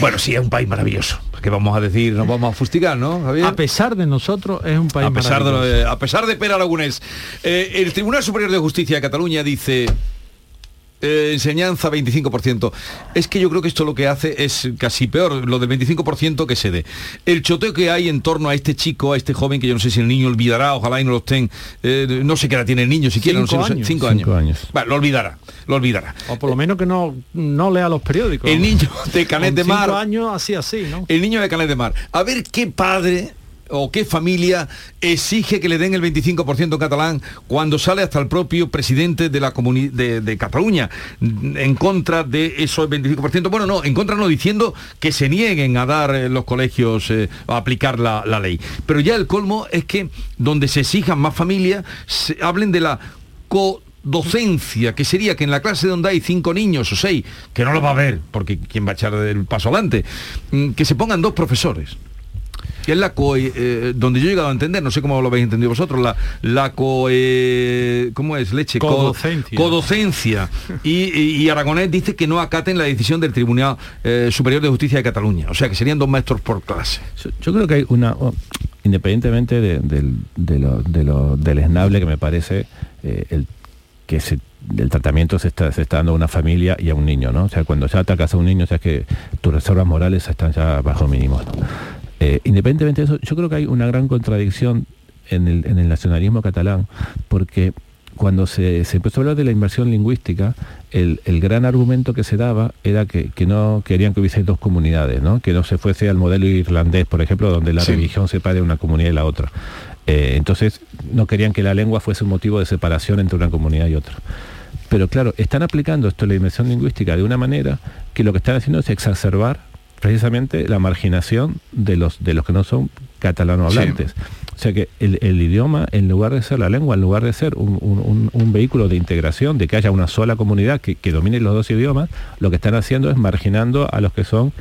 S1: Bueno, sí, es un país maravilloso. Que vamos a decir, nos vamos a fustigar, ¿no,
S3: A pesar de nosotros, es un país
S1: a pesar
S3: maravilloso.
S1: De, a pesar de Pera Aragonés. Eh, el Tribunal Superior de Justicia de Cataluña dice eh, enseñanza 25%. Es que yo creo que esto lo que hace es casi peor, lo del 25% que se dé. El choteo que hay en torno a este chico, a este joven, que yo no sé si el niño olvidará, ojalá y no lo estén, eh, no sé qué edad tiene el niño siquiera,
S3: cinco
S1: no
S3: sé, años.
S1: cinco, años. lo olvidará, lo olvidará.
S3: O por lo menos que no, no lea los periódicos.
S1: El niño de Canet de Mar.
S3: años así así, ¿no?
S1: El niño de Canet de Mar. A ver qué padre o qué familia exige que le den el 25% catalán cuando sale hasta el propio presidente de la comunidad de, Cataluña en contra de esos 25%. Bueno, no, en contra no, diciendo que se nieguen a dar eh, los colegios eh, a aplicar la, ley. Pero ya el colmo es que donde se exijan más familias, se, hablen de la docencia, que sería que en la clase donde hay cinco niños o seis, que no lo va a ver, porque quién va a echar el paso adelante, mm, que se pongan dos profesores que es la co eh, donde yo he llegado a entender, no sé cómo lo habéis entendido vosotros, la, la co ¿cómo es? Leche,
S3: codocencia.
S1: codocencia. Y, Aragonés dice que no acaten la decisión del Tribunal eh, Superior de Justicia de Cataluña. O sea que serían dos maestros por clase.
S5: Yo creo que hay una, independientemente de, lo, del esnable que me parece eh, el que se el tratamiento se está, se está dando a una familia y a un niño, ¿no? O sea, cuando ya atacas a un niño, o sea, que tus reservas morales están ya bajo mínimo. Eh, independientemente de eso, yo creo que hay una gran contradicción en el, nacionalismo catalán, porque cuando se, empezó a hablar de la inversión lingüística, el, gran argumento que se daba era que, no querían que hubiese dos comunidades, ¿no? que no se fuese al modelo irlandés, por ejemplo, donde la religión separe una comunidad y la otra. Eh, entonces, no querían que la lengua fuese un motivo de separación entre una comunidad y otra. Pero claro, están aplicando esto, la inversión lingüística, de una manera que lo que están haciendo es exacerbar precisamente la marginación de los, de los que no son catalano hablantes. O sea que el, idioma, en lugar de ser la lengua, en lugar de ser un, vehículo de integración, de que haya una sola comunidad que, domine los dos idiomas, lo que están haciendo es marginando a los que son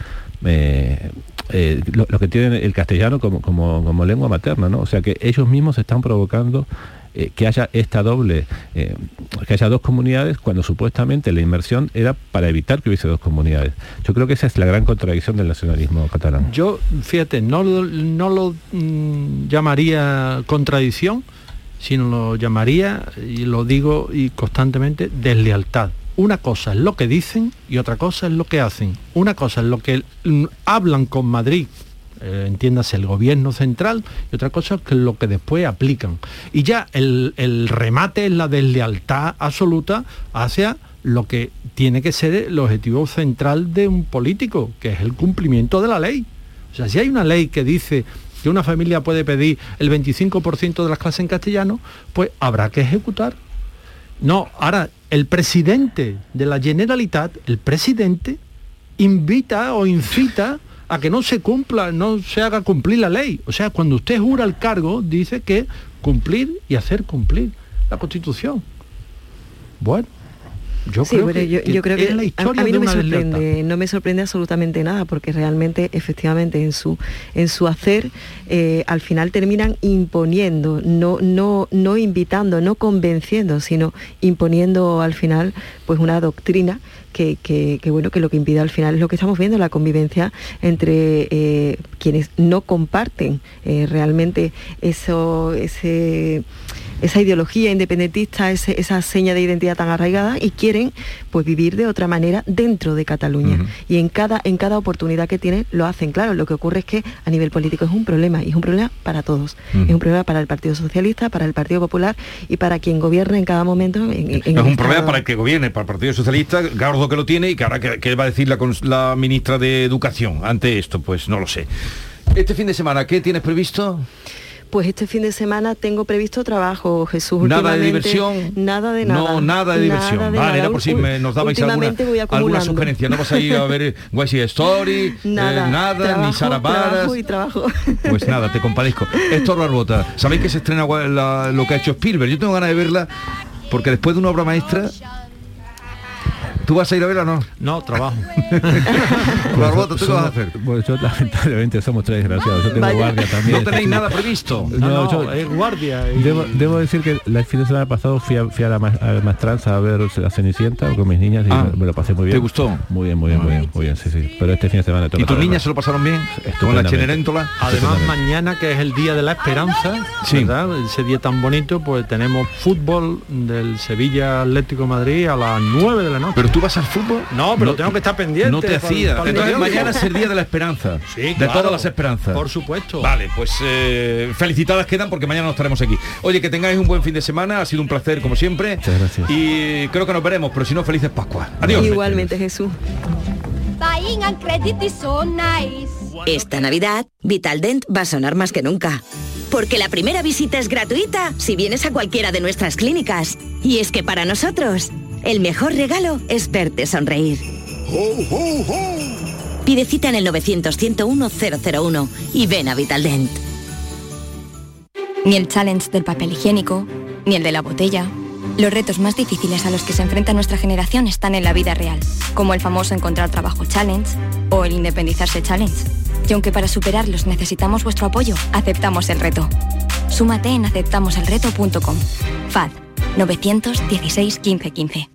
S5: eh, eh, los que tienen el castellano como, como, como, lengua materna, ¿no? O sea que ellos mismos están provocando eh, que haya esta doble, eh, que haya dos comunidades cuando supuestamente la inversión era para evitar que hubiese dos comunidades. Yo creo que esa es la gran contradicción del nacionalismo catalán.
S3: Yo, fíjate, no, no lo mm, llamaría contradicción, sino lo llamaría, y lo digo y constantemente, deslealtad. Una cosa es lo que dicen y otra cosa es lo que hacen. Una cosa es lo que mm, hablan con Madrid eh, entiéndase el gobierno central, y otra cosa es que lo que después aplican. Y ya el, remate es la deslealtad absoluta hacia lo que tiene que ser el objetivo central de un político, que es el cumplimiento de la ley. O sea, si hay una ley que dice que una familia puede pedir el 25% de las clases en castellano, pues habrá que ejecutar. No, ahora, el presidente de la Generalitat, el presidente, invita o incita a que no se cumpla, no se haga cumplir la ley. O sea, cuando usted jura el cargo, dice que cumplir y hacer cumplir la Constitución. Bueno, yo creo que,
S4: yo, creo que a, mí no me sorprende, no me sorprende absolutamente nada, porque realmente, efectivamente, en su en su hacer, eh, al final terminan imponiendo, no, no, no invitando, no convenciendo, sino imponiendo al final pues una doctrina que, bueno que lo que impide al final es lo que estamos viendo la convivencia entre eh, quienes no comparten eh, realmente eso ese esa ideología independentista, esa seña de identidad tan arraigada y quieren pues vivir de otra manera dentro de Cataluña. Y en cada, en cada oportunidad que tienen lo hacen. Claro, lo que ocurre es que a nivel político es un problema y es un problema para todos. Es un problema para el Partido Socialista, para el Partido Popular y para quien gobierna en cada momento. es
S1: un problema para el que gobierne, para el Partido Socialista, Gardo que lo tiene y que ahora que, va a decir la, la ministra de Educación ante esto, pues no lo sé. Este fin de semana, ¿qué tienes previsto?
S4: Pues este fin de semana tengo previsto trabajo, Jesús.
S1: Nada de diversión.
S4: Nada de nada.
S1: No, nada de diversión. vale, era por si nos dabais alguna, alguna, sugerencia. No vas a ir a ver Westy Story, eh, nada, nada ni Sara
S4: Trabajo y trabajo.
S1: Pues nada, te compadezco. Héctor Barbota, ¿sabéis que se estrena lo que ha hecho Spielberg? Yo tengo ganas de verla porque después de una obra maestra ¿Tú vas a ir a verla o no?
S3: No, trabajo.
S1: Barbota, ¿tú qué vas a hacer?
S5: Bueno, yo lamentablemente somos tres desgraciados. Yo tengo guardia también.
S1: ¿No tenéis nada previsto?
S3: No, yo, es guardia.
S5: Debo, decir que el fin de semana pasado fui a, fui a la Mastranza a ver la Cenicienta con mis niñas y ah, me lo pasé muy bien.
S1: ¿Te gustó?
S5: Muy bien, muy bien, muy bien, muy bien, sí, sí. Pero este fin de semana...
S1: ¿Y tus niñas se lo pasaron bien? Con la Cheneréntola.
S3: Además, mañana, que es el Día de la Esperanza, sí. ¿verdad? Ese día tan bonito, pues tenemos fútbol del Sevilla Atlético Madrid a las 9 de la noche.
S1: ¿Pero tú vas al fútbol?
S3: No, pero tengo que estar pendiente.
S1: No te hacía. Entonces mañana es el día de la esperanza. Sí, de todas las esperanzas.
S3: Por supuesto.
S1: Vale, pues eh, felicitadas quedan porque mañana nos estaremos aquí. Oye, que tengáis un buen fin de semana. Ha sido un placer como siempre.
S5: Muchas gracias.
S1: Y creo que nos veremos, pero si no, felices Pascua. Adiós.
S4: Igualmente, Jesús.
S7: Esta Navidad, Vitaldent va a sonar más que nunca. Porque la primera visita es gratuita si vienes a cualquiera de nuestras clínicas. Y es que para nosotros, el mejor regalo es verte sonreír. Pide cita en el 900-101-001 y ven a Vitaldent.
S16: Ni el challenge del papel higiénico, ni el de la botella. Los retos más difíciles a los que se enfrenta nuestra generación están en la vida real, como el famoso encontrar trabajo challenge o el independizarse challenge. Y aunque para superarlos necesitamos vuestro apoyo, aceptamos el reto. Súmate en aceptamoselreto.com. FAD 916 1515.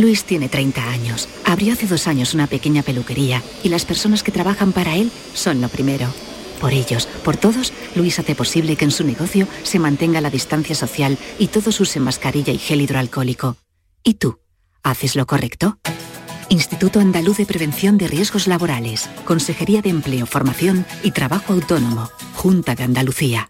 S17: Luis tiene 30 años. Abrió hace dos años una pequeña peluquería y las personas que trabajan para él son lo primero. Por ellos, por todos, Luis hace posible que en su negocio se mantenga la distancia social y todos usen mascarilla y gel hidroalcohólico. ¿Y tú? ¿Haces lo correcto? Instituto Andaluz de Prevención de Riesgos Laborales, Consejería de Empleo, Formación y Trabajo Autónomo, Junta de Andalucía.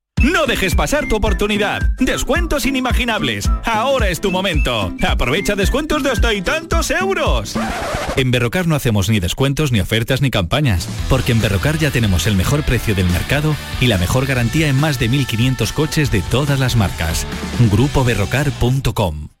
S14: no dejes pasar tu oportunidad. Descuentos inimaginables. Ahora es tu momento. Aprovecha descuentos de hasta y tantos euros. En Berrocar no hacemos ni descuentos, ni ofertas, ni campañas. Porque en Berrocar ya tenemos el mejor precio del mercado y la mejor garantía en más de 1.500 coches de todas las marcas. GrupoBerrocar.com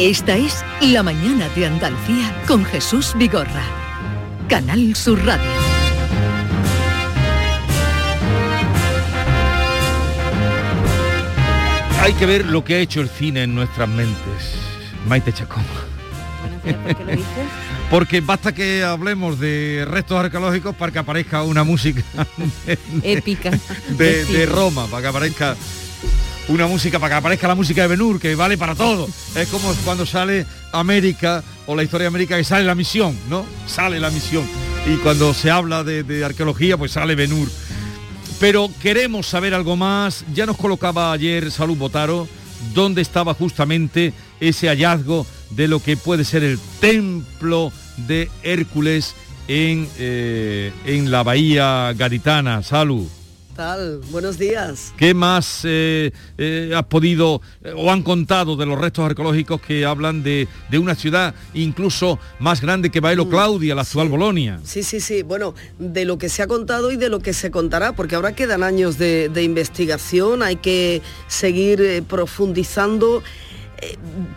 S18: Esta es La Mañana de Andalucía con Jesús Vigorra. Canal Sur Radio.
S1: Hay que ver lo que ha hecho el cine en nuestras mentes. Maite Chacón. ¿por qué lo dices? Porque basta que hablemos de restos arqueológicos para que aparezca una música
S19: épica
S1: de, de Roma, para que aparezca una música para que aparezca la música de Benur, que vale para todo. Es como cuando sale América o la historia de América que sale la misión, ¿no? Sale la misión. Y cuando se habla de, arqueología, pues sale Benur. Pero queremos saber algo más. Ya nos colocaba ayer Salud Botaro dónde estaba justamente ese hallazgo de lo que puede ser el templo de Hércules en, eh, en la bahía gaditana. Salud.
S20: Buenos días.
S1: ¿Qué más eh, eh, has podido eh, o han contado de los restos arqueológicos que hablan de, una ciudad incluso más grande que Baelo mm, Claudia, la actual Bolonia?
S20: Sí, sí, sí. Bueno, de lo que se ha contado y de lo que se contará, porque ahora quedan años de, de investigación, hay que seguir profundizando,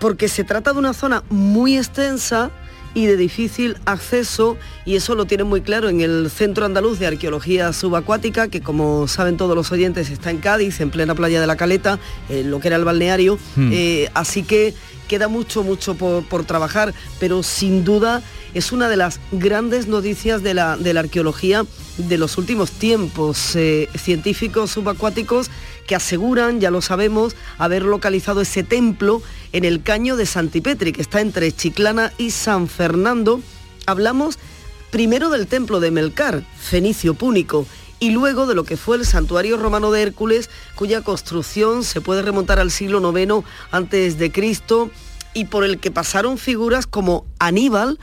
S20: porque se trata de una zona muy extensa y de difícil acceso y eso lo tienen muy claro en el Centro Andaluz de Arqueología Subacuática, que como saben todos los oyentes está en Cádiz, en plena playa de la Caleta, en lo que era el balneario, hmm. eh, así que queda mucho, mucho por, trabajar, pero sin duda es una de las grandes noticias de la, de la arqueología de los últimos tiempos. Eh, científicos subacuáticos que aseguran, ya lo sabemos, haber localizado ese templo en el caño de Santipetri, que está entre Chiclana y San Fernando. Hablamos primero del templo de Melcar, fenicio púnico, y luego de lo que fue el santuario romano de Hércules, cuya construcción se puede remontar al siglo IX antes de Cristo y por el que pasaron figuras como Aníbal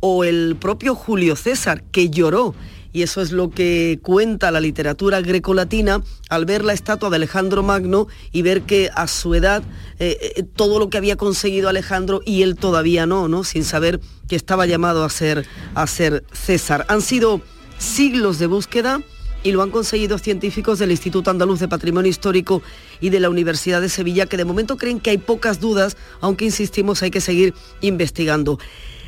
S20: o el propio Julio César, que lloró y eso es lo que cuenta la literatura grecolatina al ver la estatua de Alejandro Magno y ver que a su edad eh, eh, todo lo que había conseguido Alejandro y él todavía no, ¿no? Sin saber que estaba llamado a ser, a ser César. Han sido siglos de búsqueda y lo han conseguido científicos del Instituto Andaluz de Patrimonio Histórico y de la Universidad de Sevilla, que de momento creen que hay pocas dudas, aunque insistimos hay que seguir investigando.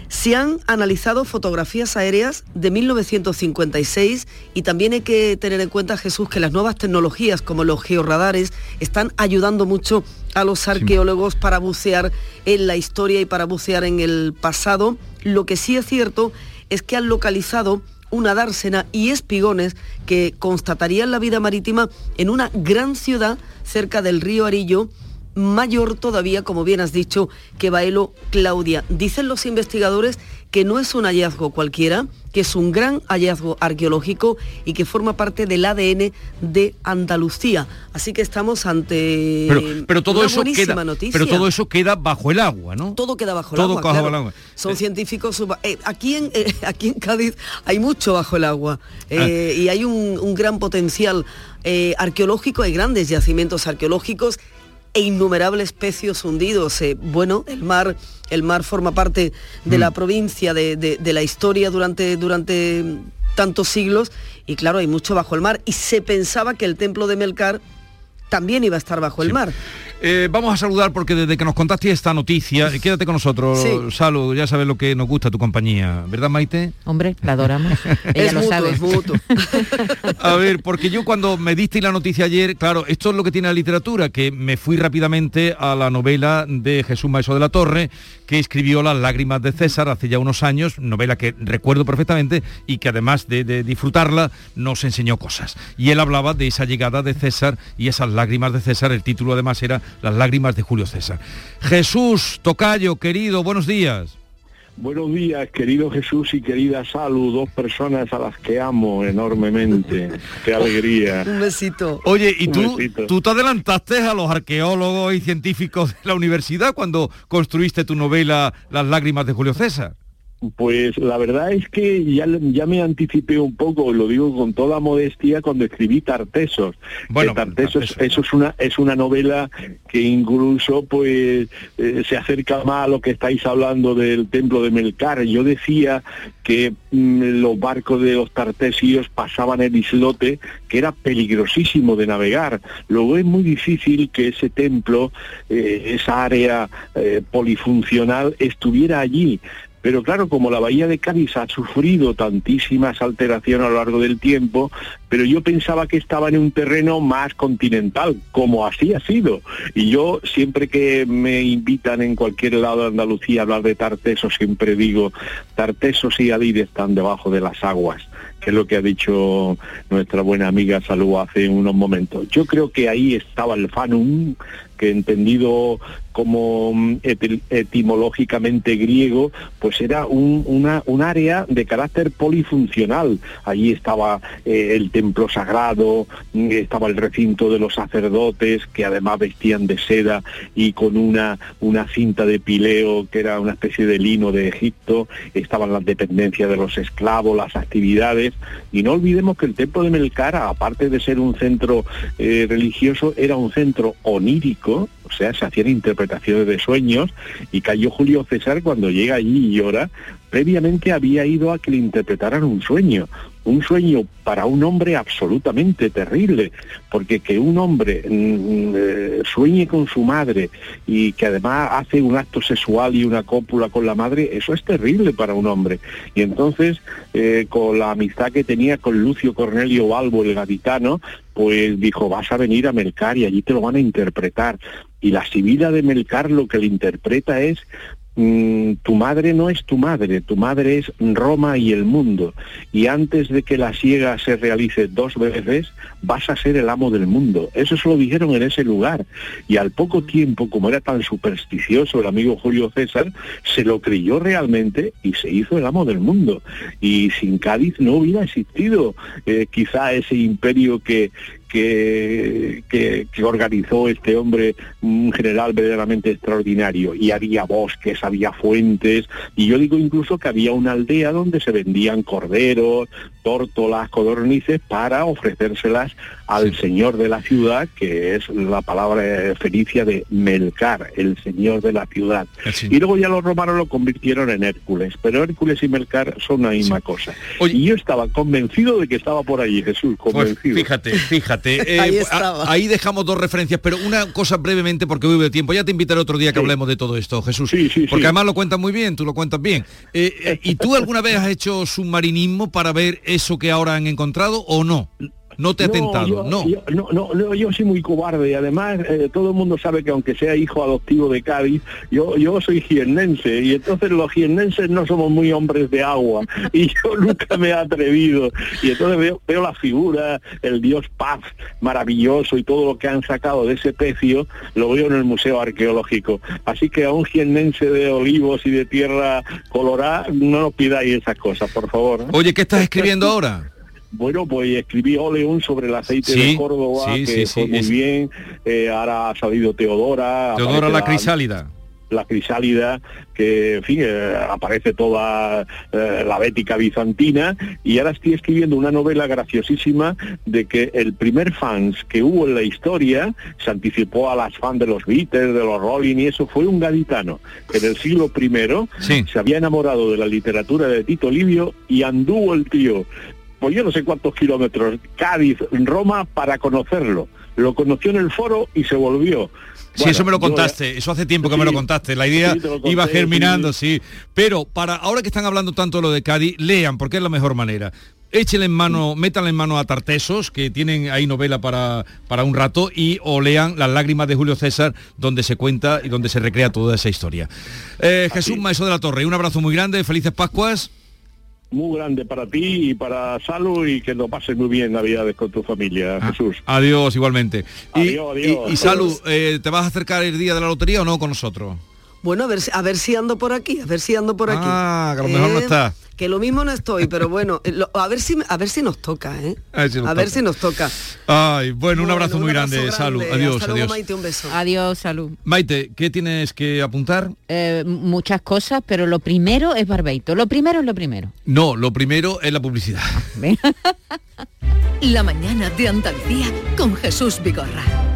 S20: Se han analizado fotografías aéreas de 1956 y también hay que tener en cuenta, Jesús, que las nuevas tecnologías como los georradares están ayudando mucho a los arqueólogos para bucear en la historia y para bucear en el pasado. Lo que sí es cierto es que han localizado una dársena y espigones que constatarían la vida marítima en una gran ciudad cerca del río Arillo mayor todavía, como bien has dicho, que Baelo Claudia. Dicen los investigadores que no es un hallazgo cualquiera, que es un gran hallazgo arqueológico y que forma parte del ADN de Andalucía. Así que estamos ante
S1: pero, todo eso queda,
S20: noticia.
S1: Pero todo eso queda bajo el agua, ¿no?
S20: Todo queda bajo el agua. Son eh, científicos. Eh, aquí, en, eh, aquí en Cádiz hay mucho bajo el agua ah. y hay un, un gran potencial arqueológico, hay grandes yacimientos arqueológicos e innumerables pecios hundidos. Eh, bueno, el mar, el mar forma parte de la mm. provincia, de, la historia durante, durante tantos siglos y claro, hay mucho bajo el mar. Y se pensaba que el templo de Melcar también iba a estar bajo el mar.
S1: Eh, vamos a saludar porque desde que nos contaste esta noticia, eh, quédate con nosotros, Salud, ya sabes lo que nos gusta tu compañía, ¿verdad Maite?
S19: Hombre, la adoramos. Ella lo sabe.
S1: a ver, porque yo cuando me diste la noticia ayer, claro, esto es lo que tiene la literatura, que me fui rápidamente a la novela de Jesús Maeso de la Torre, que escribió Las lágrimas de César hace ya unos años, novela que recuerdo perfectamente y que además de, de disfrutarla nos enseñó cosas. Y él hablaba de esa llegada de César y esas lágrimas de César, el título además era las lágrimas de Julio César. Jesús, Tocayo, querido, buenos días.
S21: Buenos días, querido Jesús y querida Salud, dos personas a las que amo enormemente. Qué alegría.
S20: Un besito.
S1: Oye, ¿y tú, tú te adelantaste a los arqueólogos y científicos de la universidad cuando construiste tu novela Las lágrimas de Julio César?
S21: Pues la verdad es que ya, ya me anticipé un poco, lo digo con toda modestia, cuando escribí Tartesos. Bueno, Tartesos, eso es una, es una novela que incluso pues eh, se acerca más a lo que estáis hablando del templo de Melcar. Yo decía que mm, los barcos de los tartesios pasaban el islote, que era peligrosísimo de navegar. Luego es muy difícil que ese templo, eh, esa área eh, polifuncional, estuviera allí pero claro, como la bahía de Cádiz ha sufrido tantísimas alteraciones a lo largo del tiempo, pero yo pensaba que estaba en un terreno más continental, como así ha sido. Y yo siempre que me invitan en cualquier lado de Andalucía a hablar de Tartesos, siempre digo, Tartesos y Alid están debajo de las aguas que es lo que ha dicho nuestra buena amiga Salud hace unos momentos. Yo creo que ahí estaba el fanum, que entendido como mm, etimológicamente griego, pues era un, un área de carácter polifuncional. Allí estaba eh, el templo sagrado, mm, estaba el recinto de los sacerdotes, que además vestían de seda y con una, una cinta de pileo, que era una especie de lino de Egipto, estaban las dependencias de los esclavos, las actividades, y no olvidemos que el templo de Melcara, aparte de ser un centro eh, religioso, era un centro onírico, o sea, se hacían interpretaciones de sueños y cayó Julio César cuando llega allí y llora, previamente había ido a que le interpretaran un sueño, un sueño para un hombre absolutamente terrible, porque que un hombre mm, eh, sueñe con su madre y que además hace un acto sexual y una cópula con la madre, eso es terrible para un hombre. Y entonces, eh, con la amistad que tenía con Lucio Cornelio Balbo, el gaditano, pues dijo, vas a venir a Melcar y allí te lo van a interpretar. Y la Sibila de Melcar lo que le interpreta es Mm, tu madre no es tu madre, tu madre es Roma y el mundo. Y antes de que la siega se realice dos veces, vas a ser el amo del mundo. Eso se lo dijeron en ese lugar. Y al poco tiempo, como era tan supersticioso el amigo Julio César, se lo creyó realmente y se hizo el amo del mundo. Y sin Cádiz no hubiera existido eh, quizá ese imperio que, que, que, organizó este hombre, un general verdaderamente extraordinario. Y había bosques, había fuentes, y yo digo incluso que había una aldea donde se vendían corderos, tórtolas, codornices, para ofrecérselas al señor de la ciudad, que es la palabra felicia de Melcar, el señor de la ciudad. Y luego ya los romanos lo convirtieron en Hércules, pero Hércules y Melcar son la misma cosa. y yo estaba convencido de que estaba por allí, Jesús, pues convencido.
S1: fíjate, fíjate. Eh, ahí, dejamos dos referencias, pero una cosa brevemente porque hubo tiempo. Ya te invitaré otro día que hablemos de todo esto, Jesús. porque además lo cuentas muy bien, tú lo cuentas bien. Eh, eh, ¿Y tú alguna vez has hecho submarinismo para ver eso que ahora han encontrado o no? No te ha tentado, no.
S21: no. no, yo soy muy cobarde y además eh, todo el mundo sabe que aunque sea hijo adoptivo de Cádiz, yo, yo soy jiennense y entonces los jiennenses no somos muy hombres de agua y yo nunca me he atrevido y entonces veo, veo la figura, el dios Paz maravilloso y todo lo que han sacado de ese pecio, lo veo en el Museo Arqueológico. Así que a un jiennense de olivos y de tierra colorada, no nos pidáis esas cosas, por favor. ¿eh?
S1: Oye, ¿qué estás escribiendo ahora?
S21: Bueno, pues escribí Oleón sobre el aceite de Córdoba, que fue muy bien. Eh, ahora ha salido Teodora.
S1: Teodora la crisálida
S21: la crisálida, que en fin, eh, aparece toda eh, la bética bizantina, y ahora estoy escribiendo una novela graciosísima de que el primer fans que hubo en la historia se anticipó a las fans de los Beatles, de los Rolling, y eso fue un gaditano, que en el siglo I se había enamorado de la literatura de Tito Livio y anduvo el tío pues yo no sé cuántos kilómetros, Cádiz, Roma, para conocerlo. lo conoció en el foro y se volvió.
S1: Sí, eso me lo contaste, eso hace tiempo que me lo contaste. La idea iba germinando, sí. Pero para ahora que están hablando tanto de lo de Cádiz, lean, porque es la mejor manera. Échenle en mano, métanle en mano a Tartesos, que tienen ahí novela para, para un rato, y o lean Las lágrimas de Julio César, donde se cuenta y donde se recrea toda esa historia. Eh, Jesús Maeso de la Torre, un abrazo muy grande, felices Pascuas
S21: muy grande para ti y para Salud y que lo pases muy bien Navidades con tu familia, ah, Jesús.
S1: Adiós, igualmente. Adiós, y, y, Salud, eh, ¿te vas a acercar el día de la lotería o no con nosotros?
S20: Bueno, a ver, a ver si ando por aquí, a ver si ando por aquí.
S1: Ah, que a lo mejor no eh, está
S20: que lo mismo no estoy, pero bueno, eh, a ver si a ver si nos toca, ¿eh? A ver si nos, toca.
S1: Ay, bueno, un abrazo muy grande, salud. Adiós, adiós.
S20: Maite, un beso.
S19: Adiós, salud.
S1: Maite, ¿qué tienes que apuntar?
S19: Eh, muchas cosas, pero lo primero es Barbeito. Lo primero es lo primero.
S1: No, lo primero es la publicidad.
S18: la mañana de Andalucía con Jesús Vigorra.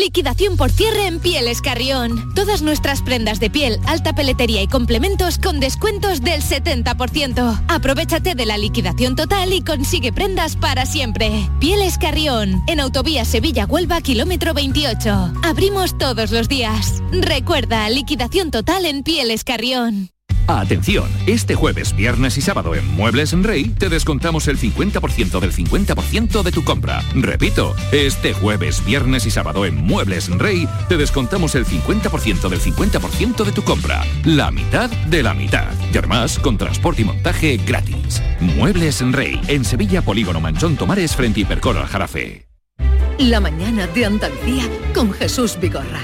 S22: Liquidación por cierre en Pieles Carrión. Todas nuestras prendas de piel, alta peletería y complementos con descuentos del 70%. Aprovechate de la liquidación total y consigue prendas para siempre. Pieles Carrión, en Autovía Sevilla-Huelva, kilómetro 28. Abrimos todos los días. Recuerda, liquidación total en Pieles Carrión.
S14: Atención, este jueves, viernes y sábado en Muebles en Rey te descontamos el 50% del 50% de tu compra. Repito, este jueves, viernes y sábado en Muebles en Rey te descontamos el 50% del 50% de tu compra. La mitad de la mitad. Y además con transporte y montaje gratis. Muebles en Rey, en Sevilla Polígono Manchón Tomares frente Hipercor al Jarafe.
S18: La mañana de Andalucía con Jesús Vigorra.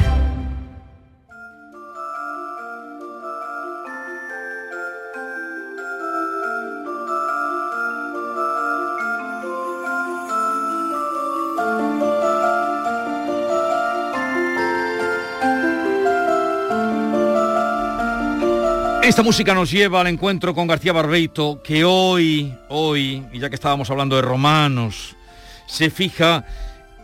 S1: Esta música nos lleva al encuentro con García Barbeito, que hoy, hoy, y ya que estábamos hablando de romanos, se fija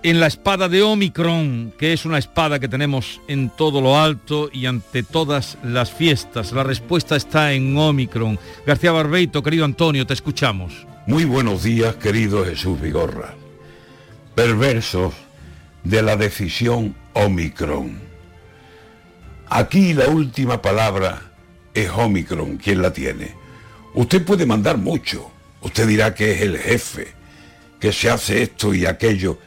S1: en la espada de Omicron, que es una espada que tenemos en todo lo alto y ante todas las fiestas. La respuesta está en Omicron. García Barbeito, querido Antonio, te escuchamos.
S23: Muy buenos días, querido Jesús Vigorra. Perversos de la decisión Omicron. Aquí la última palabra es Omicron quien la tiene. Usted puede mandar mucho. Usted dirá que es el jefe, que se hace esto y aquello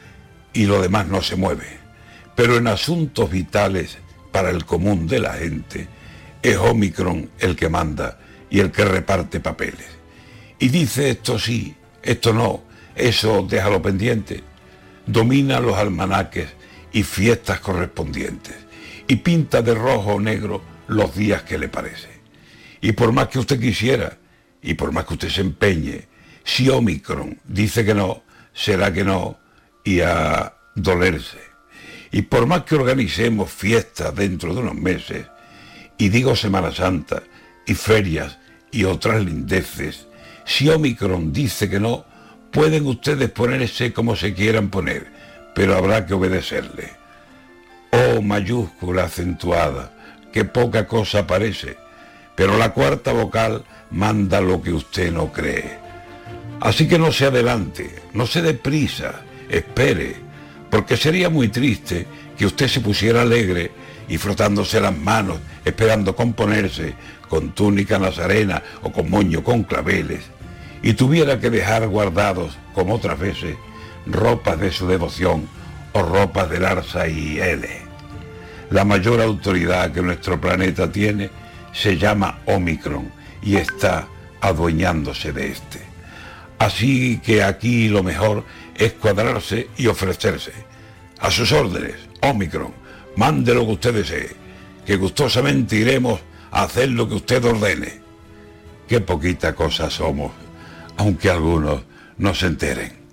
S23: y lo demás no se mueve. Pero en asuntos vitales para el común de la gente, es Omicron el que manda y el que reparte papeles. Y dice esto sí, esto no, eso déjalo pendiente. Domina los almanaques y fiestas correspondientes y pinta de rojo o negro los días que le parece. Y por más que usted quisiera, y por más que usted se empeñe, si Omicron dice que no, será que no, y a dolerse. Y por más que organicemos fiestas dentro de unos meses, y digo Semana Santa, y ferias, y otras lindeces, si Omicron dice que no, pueden ustedes ponerse como se quieran poner, pero habrá que obedecerle. Oh mayúscula acentuada, que poca cosa parece pero la cuarta vocal manda lo que usted no cree. Así que no se adelante, no se dé prisa, espere, porque sería muy triste que usted se pusiera alegre y frotándose las manos, esperando componerse con túnica nazarena o con moño con claveles, y tuviera que dejar guardados, como otras veces, ropas de su devoción o ropas del Arsa y L. La mayor autoridad que nuestro planeta tiene se llama Omicron y está adueñándose de este. Así que aquí lo mejor es cuadrarse y ofrecerse. A sus órdenes, Omicron, mande lo que usted desee, que gustosamente iremos a hacer lo que usted ordene. Qué poquita cosa somos, aunque algunos no se enteren.